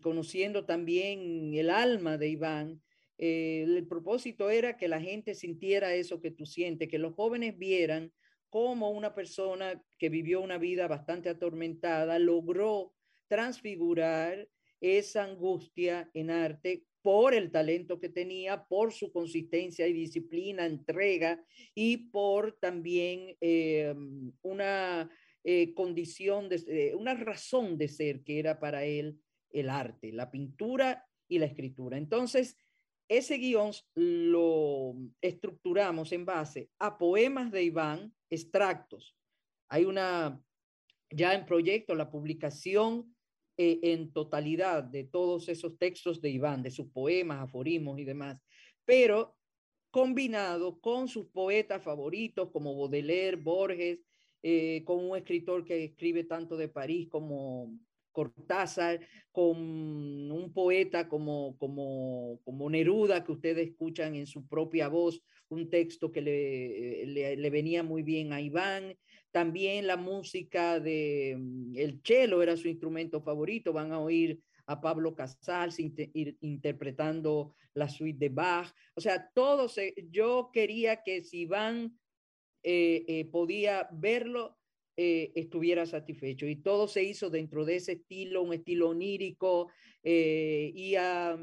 conociendo también el alma de Iván, eh, el propósito era que la gente sintiera eso que tú sientes, que los jóvenes vieran cómo una persona que vivió una vida bastante atormentada logró transfigurar esa angustia en arte por el talento que tenía, por su consistencia y disciplina, entrega y por también eh, una eh, condición, de, eh, una razón de ser que era para él el arte, la pintura y la escritura. Entonces, ese guion lo estructuramos en base a poemas de Iván, extractos. Hay una, ya en proyecto, la publicación eh, en totalidad de todos esos textos de Iván, de sus poemas, aforismos y demás, pero combinado con sus poetas favoritos como Baudelaire, Borges, eh, con un escritor que escribe tanto de París como Cortázar, con un poeta como, como, como Neruda, que ustedes escuchan en su propia voz, un texto que le, le, le venía muy bien a Iván. También la música de mm, el cello era su instrumento favorito. Van a oír a Pablo Casals interpretando la suite de Bach. O sea, todo se, yo quería que si Iván eh, eh, podía verlo, eh, estuviera satisfecho. Y todo se hizo dentro de ese estilo, un estilo onírico, eh, y ha,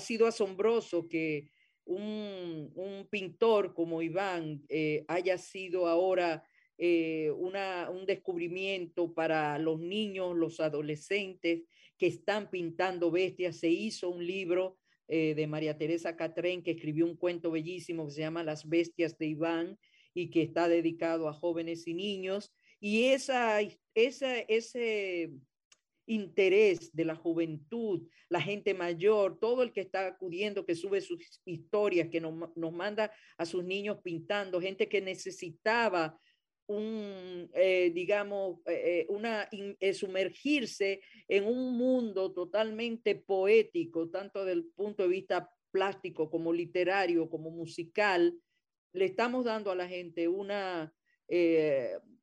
sido asombroso que un, un pintor como Iván eh, haya sido ahora una, un descubrimiento para los niños, los adolescentes que están pintando bestias. Se hizo un libro de María Teresa Catrén que escribió un cuento bellísimo que se llama Las bestias de Iván y que está dedicado a jóvenes y niños. Y ese interés de la juventud, la gente mayor, todo el que está acudiendo, que sube sus historias, que nos, nos manda a sus niños pintando, gente que necesitaba un, eh, digamos, eh, eh, una, sumergirse en un mundo totalmente poético, tanto del punto de vista plástico como literario, como musical, le estamos dando a la gente una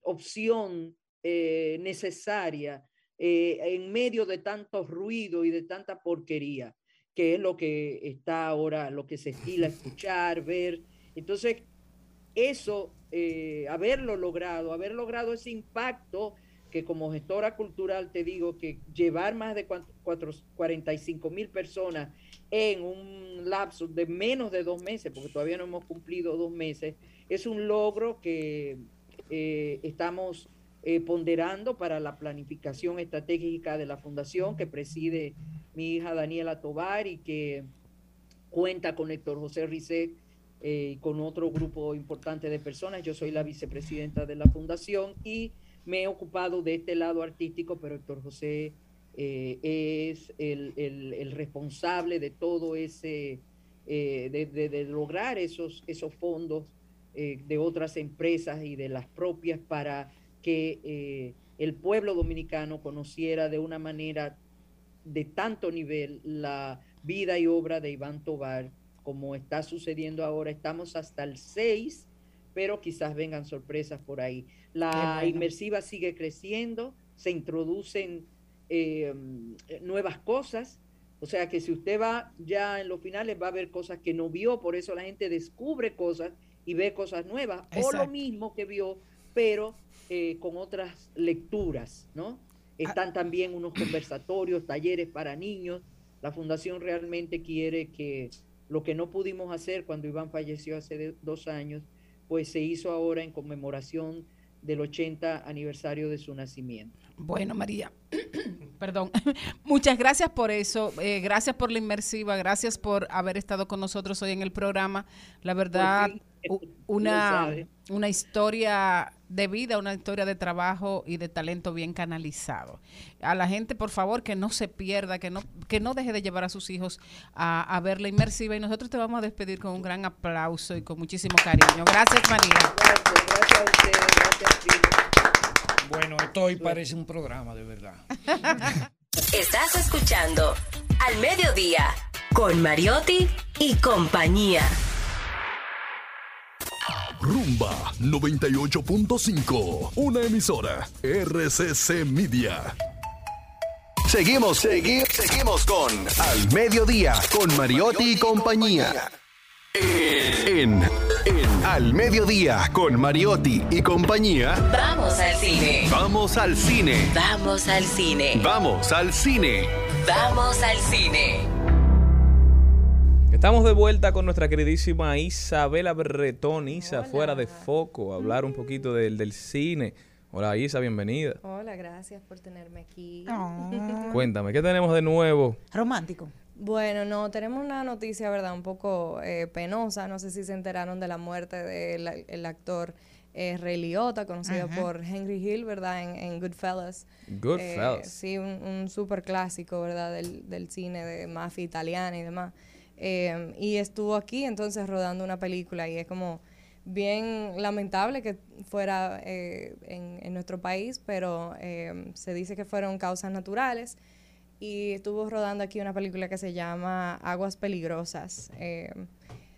opción eh, necesaria eh, en medio de tanto ruido y de tanta porquería, que es lo que está ahora, lo que se estila <laughs> escuchar, ver. Entonces, eso, eh, haberlo logrado, haber logrado ese impacto que como gestora cultural te digo que llevar más de cuatro- cuatro- 45 mil personas en un lapso de menos de dos meses, porque todavía no hemos cumplido dos meses, es un logro que eh, estamos eh, ponderando para la planificación estratégica de la fundación que preside mi hija Daniela Tobar y que cuenta con Héctor José Risset eh, y con otro grupo importante de personas. Yo soy la vicepresidenta de la fundación y me he ocupado de este lado artístico, pero Héctor José eh, es el, responsable de todo ese, eh, de lograr esos, esos fondos eh, de otras empresas y de las propias para que eh, el pueblo dominicano conociera de una manera de tanto nivel la vida y obra de Iván Tobar, como está sucediendo ahora. Estamos hasta el 6, pero quizás vengan sorpresas por ahí. La bueno. inmersiva sigue creciendo, se introducen eh, nuevas cosas. O sea que si usted va ya en los finales va a ver cosas que no vio, por eso la gente descubre cosas y ve cosas nuevas, o lo mismo que vio, pero eh, con otras lecturas, ¿no? Están también unos conversatorios, talleres para niños. La fundación realmente quiere que lo que no pudimos hacer cuando Iván falleció hace de- dos años, pues se hizo ahora en conmemoración del 80 aniversario de su nacimiento. Bueno, María, <clears throat> perdón, <laughs> muchas gracias por eso, eh, gracias por la inmersiva, gracias por haber estado con nosotros hoy en el programa. La verdad, <laughs> una, una historia de vida, una historia de trabajo y de talento bien canalizado. A la gente, por favor, que no se pierda, que no, que no deje de llevar a sus hijos a, a ver la inmersiva y nosotros te vamos a despedir con un gran aplauso y con muchísimo cariño. Gracias, María. Gracias a. Bueno, esto hoy parece un programa, de verdad. <laughs> Estás escuchando Al Mediodía con Mariotti y compañía. Rumba 98.5. Una emisora. RCC Media. Seguimos, seguimos, seguimos con Al Mediodía con Mariotti y compañía. En, en Al Mediodía con Mariotti y compañía. Vamos al cine. Vamos al cine. Vamos al cine. Vamos al cine. Vamos al cine. Estamos de vuelta con nuestra queridísima Isabela Bretón, Isa, fuera de foco, a hablar un poquito del, del cine. Hola Isa, bienvenida. Hola, gracias por tenerme aquí. <laughs> Cuéntame, ¿qué tenemos de nuevo? Romántico. Bueno, no, tenemos una noticia, ¿verdad? Un poco eh, penosa. No sé si se enteraron de la muerte del el actor eh, Ray Liotta, conocido por Henry Hill, ¿verdad? En, en Goodfellas. Goodfellas. Eh, sí, un, un super clásico, ¿verdad? Del, del cine de mafia italiana y demás. Eh, y estuvo aquí entonces rodando una película y es como bien lamentable que fuera eh, en, nuestro país, pero eh, se dice que fueron causas naturales y estuvo rodando aquí una película que se llama Aguas Peligrosas. Eh,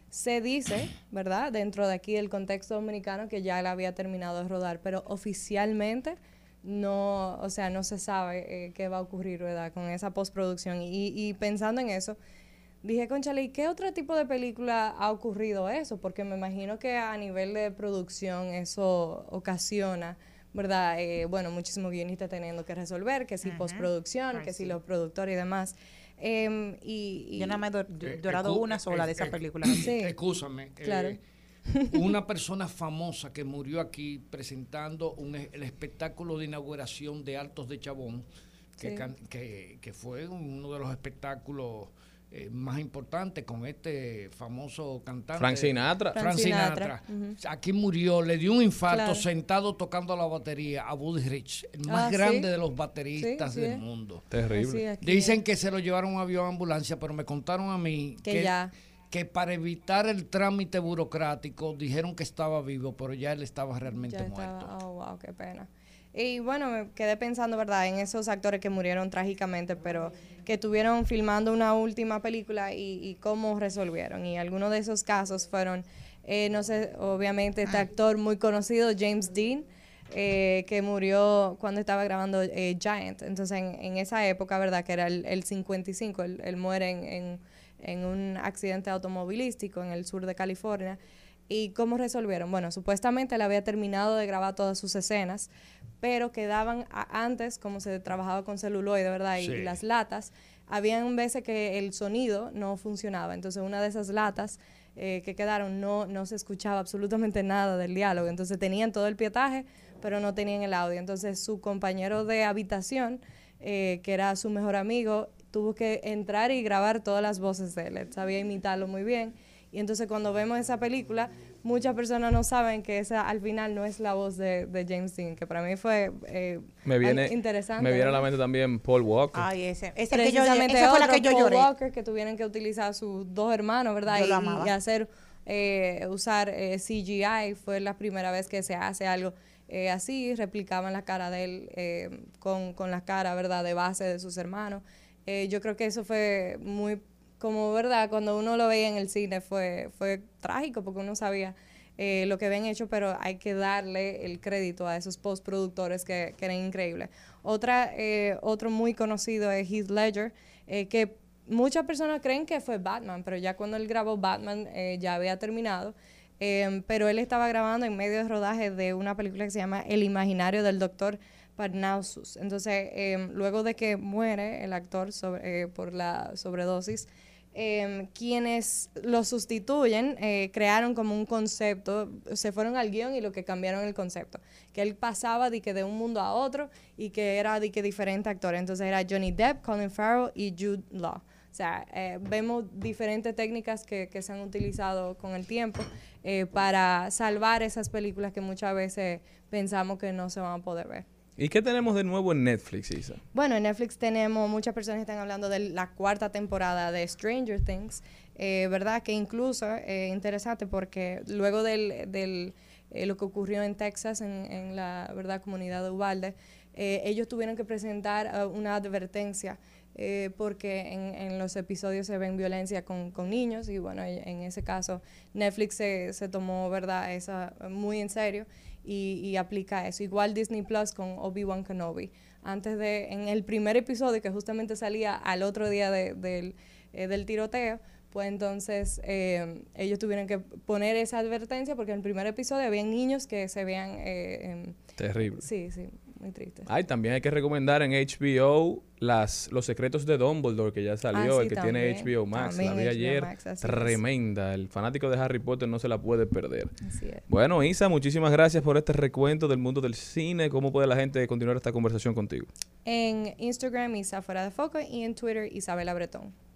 se dice, ¿verdad? Dentro de aquí del contexto dominicano que ya él había terminado de rodar, pero oficialmente no, o sea, no se sabe eh, qué va a ocurrir, ¿verdad? Con esa postproducción. Y pensando en eso, dije, conchale, ¿y qué otro tipo de película ha ocurrido eso? Porque me imagino que a nivel de producción eso ocasiona, ¿verdad? Eh, bueno, muchísimos guionistas teniendo que resolver, que si postproducción, Ay, que si los productores y demás. Em, y, y- Yo nada más he Eh, llorado escu- una sola de eh, esa <clears throat> eh, película. Sí. Escúchame. Claro. eh, <laughs> una persona famosa que murió aquí presentando un, e- el espectáculo de inauguración de Altos de Chabón, que, Sí. can- que, que fue uno de los espectáculos eh, más importantes con este famoso cantante. Frank Sinatra. Frank Frank Sinatra. Aquí murió, le dio un infarto Claro. sentado tocando la batería a Buddy Rich, el más Ah, ¿sí? grande de los bateristas Sí, sí del mundo. Terrible. Dicen que se lo llevaron a un avión ambulancia, pero me contaron a mí Que ya. que para evitar el trámite burocrático dijeron que estaba vivo, pero ya él estaba realmente Ya muerto. estaba, oh, wow, qué pena. Y bueno, me quedé pensando, ¿verdad?, en esos actores que murieron trágicamente, pero que estuvieron filmando una última película y, y cómo resolvieron. Y algunos de esos casos fueron, eh, no sé, obviamente este actor muy conocido, James Dean, eh, que murió cuando estaba grabando eh, Giant. Entonces, en, en esa época, ¿verdad?, que era el, el 55, él, él muere en, en, en un accidente automovilístico en el sur de California. ¿Y cómo resolvieron? Bueno, supuestamente él había terminado de grabar todas sus escenas, pero quedaban a- antes, como se trabajaba con celuloide, ¿verdad? Y, Sí. y las latas, habían veces que el sonido no funcionaba. Entonces, una de esas latas eh, que quedaron no, no se escuchaba absolutamente nada del diálogo. Entonces, tenían todo el pietaje, pero no tenían el audio. Entonces, su compañero de habitación, eh, que era su mejor amigo, tuvo que entrar y grabar todas las voces de él. Él sabía imitarlo muy bien. Y entonces cuando vemos esa película, muchas personas no saben que esa al final no es la voz de, de James Dean, que para mí fue eh, Me viene, interesante. me viene a la mente también Paul Walker. Ay, ese. Ese que yo, esa fue la que yo Paul lloré. Walker, que tuvieron que utilizar sus dos hermanos, ¿verdad? Yo y, lo amaba. y hacer, eh, usar eh, CGI, fue la primera vez que se hace algo eh, así, replicaban la cara de él eh, con, con la cara, ¿verdad?, de base de sus hermanos. Eh, yo creo que eso fue muy, como, ¿verdad?, cuando uno lo veía en el cine fue, fue trágico porque uno sabía eh, lo que habían hecho, pero hay que darle el crédito a esos postproductores que, que eran increíbles. Otra, eh, otro muy conocido es Heath Ledger, eh, que muchas personas creen que fue Batman, pero ya cuando él grabó Batman eh, ya había terminado. Eh, pero él estaba grabando en medio de rodaje de una película que se llama El imaginario del doctor Parnassus. Entonces, eh, luego de que muere el actor sobre- eh, por la sobredosis, eh, quienes lo sustituyen eh, crearon como un concepto, se fueron al guion y lo que cambiaron el concepto, que él pasaba de, que de un mundo a otro y que era de que diferentes actores, entonces era Johnny Depp, Colin Farrell y Jude Law. O sea, eh, vemos diferentes técnicas que, que se han utilizado con el tiempo eh, para salvar esas películas que muchas veces pensamos que no se van a poder ver. ¿Y qué tenemos de nuevo en Netflix, Isa? Bueno, en Netflix tenemos, muchas personas están hablando de la cuarta temporada de Stranger Things, eh, ¿verdad? Que incluso es interesante porque luego del, del, eh, lo que ocurrió en Texas, en, la ¿verdad? comunidad de Uvalde, eh, ellos tuvieron que presentar eh, una advertencia eh, porque en, los episodios se ven violencia con, con niños y bueno, en ese caso Netflix se, se tomó, ¿verdad? Esa muy en serio y, y aplica eso. Igual Disney Plus con Obi-Wan Kenobi. Antes de, en el primer episodio que justamente salía al otro día de- del, eh, del tiroteo, pues entonces eh, ellos tuvieron que poner esa advertencia porque en el primer episodio había niños que se veían... eh, em, Terrible. sí, sí, muy triste. Ay, también hay que recomendar en HBO las Los secretos de Dumbledore, que ya salió, Ah, sí, el que tiene. HBO Max. También la vi HBO ayer. Max, es. tremenda. El fanático de Harry Potter no se la puede perder. Así es. Bueno, Isa, muchísimas gracias por este recuento del mundo del cine. ¿Cómo puede la gente continuar esta conversación contigo? En Instagram, Isa Fuera de Foco, y en Twitter, Isabela Bretón.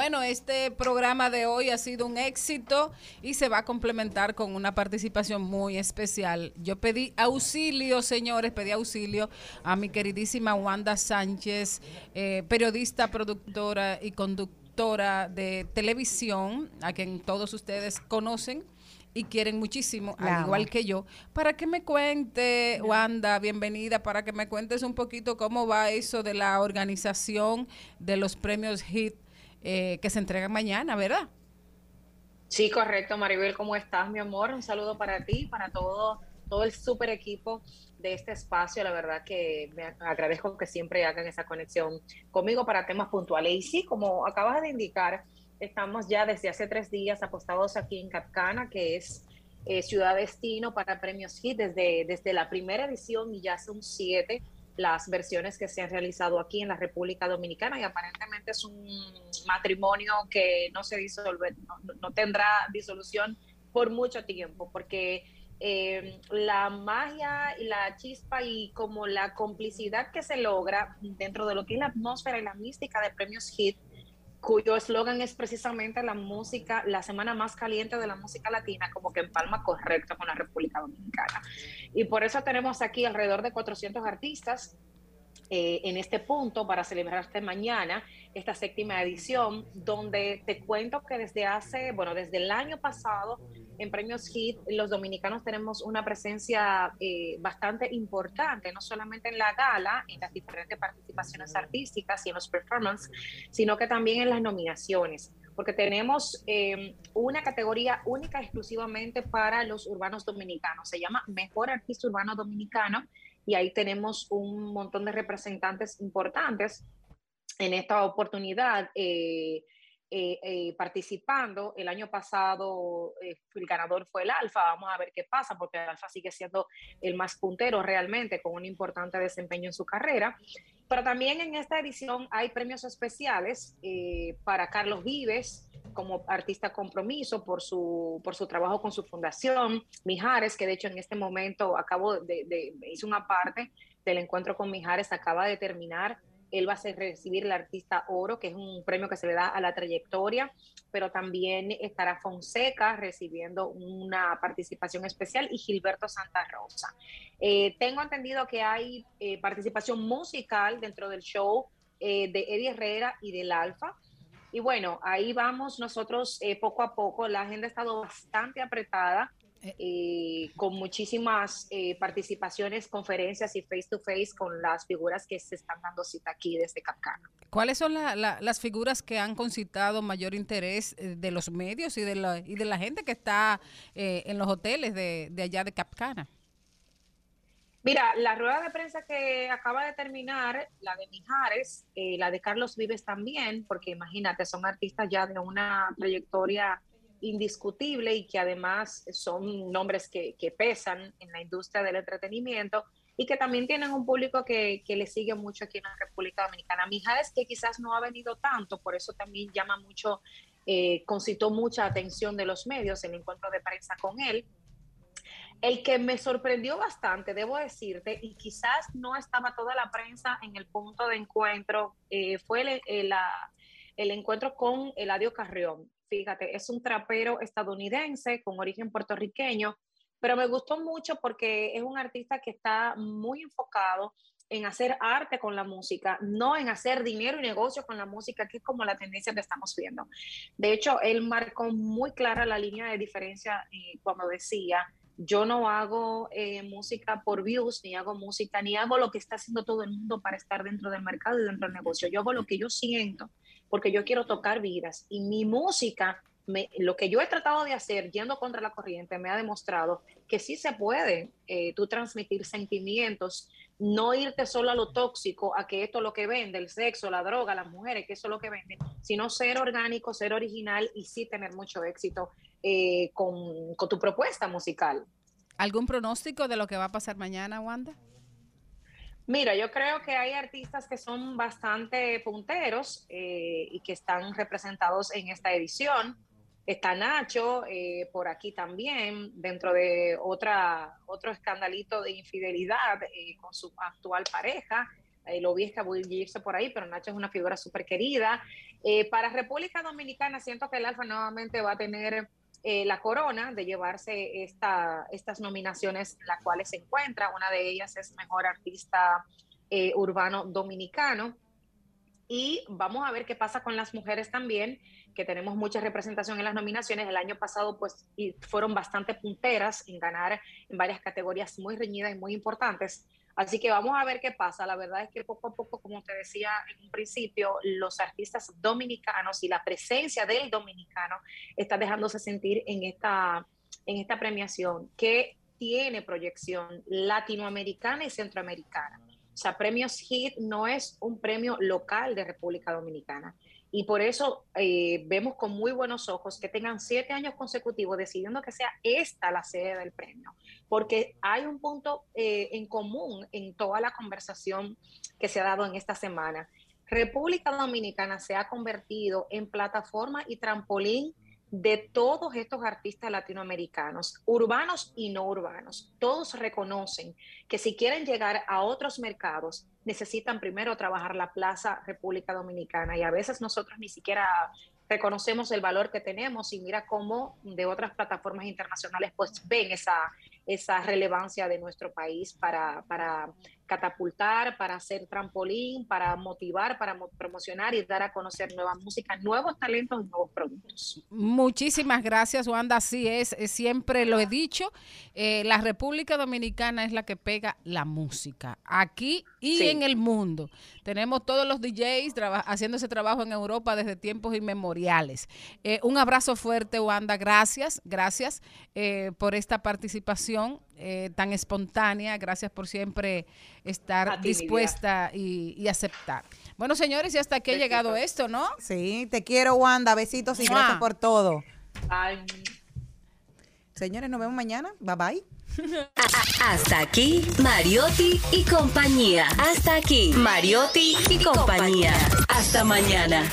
Bueno, este programa de hoy ha sido un éxito y se va a complementar con una participación muy especial. Yo pedí auxilio, señores, pedí auxilio a mi queridísima Wanda Sánchez, eh, periodista, productora y conductora de televisión, a quien todos ustedes conocen y quieren muchísimo, al igual que yo, para que me cuente, Wanda, bienvenida, para que me cuentes un poquito cómo va eso de la organización de los premios HIT eh, que se entregan mañana, ¿verdad? Sí, correcto, Maribel, ¿cómo estás, mi amor? Un saludo para ti, para todo, todo el super equipo de este espacio. La verdad que me agradezco que siempre hagan esa conexión conmigo para temas puntuales. Y sí, como acabas de indicar, estamos ya desde hace tres días apostados aquí en Capcana, que es eh, ciudad destino para premios HIT desde, desde la primera edición y ya son siete las versiones que se han realizado aquí en la República Dominicana y aparentemente es un matrimonio que no se disolve, no, tendrá disolución por mucho tiempo, porque eh, la magia y la chispa y como la complicidad que se logra dentro de lo que es la atmósfera y la mística de Premios Hit, cuyo eslogan es precisamente la música, la semana más caliente de la música latina, como que empalma correcto con la República Dominicana. Y por eso tenemos aquí alrededor de 400 artistas eh, en este punto para celebrar este mañana esta séptima edición, donde te cuento que desde hace, bueno, desde el año pasado en Premios Hit, los dominicanos tenemos una presencia eh, bastante importante, no solamente en la gala, en las diferentes participaciones artísticas y en los performances, sino que también en las nominaciones porque tenemos eh, una categoría única exclusivamente para los urbanos dominicanos. Se llama Mejor Artista Urbano Dominicano y ahí tenemos un montón de representantes importantes en esta oportunidad. eh, eh, eh, participando. El año pasado eh, el ganador fue el Alfa. Vamos a ver qué pasa, porque el Alfa sigue siendo el más puntero realmente, con un importante desempeño en su carrera. Pero también en esta edición hay premios especiales para Carlos Vives como artista compromiso por su, por su trabajo con su fundación, Mijares, que de hecho en este momento acabo de, de hizo una parte del encuentro con Mijares, acaba de terminar él va a recibir el artista oro, que es un premio que se le da a la trayectoria, pero también estará Fonseca recibiendo una participación especial y Gilberto Santa Rosa. Eh, tengo entendido que hay eh, participación musical dentro del show eh, de Eddie Herrera y del Alfa. Y bueno, ahí vamos nosotros poco a poco. La agenda ha estado bastante apretada. Eh, con muchísimas eh, participaciones, conferencias y face to face con las figuras que se están dando cita aquí desde Capcana. ¿Cuáles son la- la- las figuras que han concitado mayor interés eh, de los medios y de la, y de la gente que está eh, en los hoteles de, de allá de Capcana? Mira, la rueda de prensa que acaba de terminar, la de Mijares, eh, la de Carlos Vives también, porque imagínate, son artistas ya de una trayectoria indiscutible y que además son nombres que, que pesan en la industria del entretenimiento y que también tienen un público que, que le sigue mucho aquí en la República Dominicana. Mijares que quizás no ha venido tanto, por eso también llama mucho, eh, concitó mucha atención de los medios el encuentro de prensa con él. El que me sorprendió bastante, debo decirte, y quizás no estaba toda la prensa en el punto de encuentro, eh, fue el, la- el encuentro con Eladio Carrión. Fíjate, es un trapero estadounidense con origen puertorriqueño, pero me gustó mucho porque es un artista que está muy enfocado en hacer arte con la música, no en hacer dinero y negocio con la música, que es como la tendencia que estamos viendo. De hecho, él marcó muy clara la línea de diferencia eh, cuando decía, yo no hago eh, música por views, ni hago música, ni hago lo que está haciendo todo el mundo para estar dentro del mercado y dentro del negocio. Yo hago lo que yo siento, porque yo quiero tocar vidas. Y mi música, me- lo que yo he tratado de hacer yendo contra la corriente, me ha demostrado que sí se puede eh, tú transmitir sentimientos, no irte solo a lo tóxico, a que esto es lo que vende, el sexo, la droga, las mujeres, que eso es lo que vende, sino ser orgánico, ser original y sí tener mucho éxito eh, con, con tu propuesta musical. ¿Algún pronóstico de lo que va a pasar mañana, Wanda? Mira, yo creo que hay artistas que son bastante punteros eh, y que están representados en esta edición. Está Nacho eh, por aquí también, dentro de otra, otro escandalito de infidelidad eh, con su actual pareja. Eh, lo vi escabullirse por ahí, pero Nacho es una figura súper querida. Eh, para República Dominicana, siento que el Alfa nuevamente va a tener eh, la corona de llevarse esta, estas nominaciones en las cuales se encuentra. Una de ellas es Mejor Artista eh, Urbano Dominicano. Y vamos a ver qué pasa con las mujeres también, que tenemos mucha representación en las nominaciones. El año pasado, pues, y fueron bastante punteras en ganar en varias categorías muy reñidas y muy importantes. Así que vamos a ver qué pasa. La verdad es que poco a poco, como te decía en un principio, los artistas dominicanos y la presencia del dominicano está dejándose sentir en esta, en esta premiación que tiene proyección latinoamericana y centroamericana. O sea, Premios HIT no es un premio local de República Dominicana. Y por eso eh, vemos con muy buenos ojos que tengan siete años consecutivos decidiendo que sea esta la sede del premio, porque hay un punto eh, en común en toda la conversación que se ha dado en esta semana. República Dominicana se ha convertido en plataforma y trampolín de todos estos artistas latinoamericanos, urbanos y no urbanos. Todos reconocen que si quieren llegar a otros mercados, necesitan primero trabajar la Plaza República Dominicana y a veces nosotros ni siquiera reconocemos el valor que tenemos y mira cómo de otras plataformas internacionales pues ven esa, esa relevancia de nuestro país para, para catapultar, para hacer trampolín, para motivar, para mo- promocionar y dar a conocer nueva música, nuevos talentos nuevos productos. Muchísimas gracias, Wanda. Así es, siempre lo he dicho. eh, la República Dominicana es la que pega la música aquí y Sí. en el mundo. Tenemos todos los DJs haciendo ese trabajo en Europa desde tiempos inmemoriales. Eh, un abrazo fuerte, Wanda. Gracias, gracias eh, por esta participación eh, tan espontánea. Gracias por siempre estar ti, dispuesta y, y aceptar. Bueno, señores, y hasta aquí ha llegado esto, ¿no? Sí, te quiero, Wanda. Besitos y ¡Mua! gracias por todo. Ay. Señores, nos vemos mañana. Bye bye. Hasta aquí, Mariotti y compañía. Hasta aquí, Mariotti y compañía. Hasta mañana.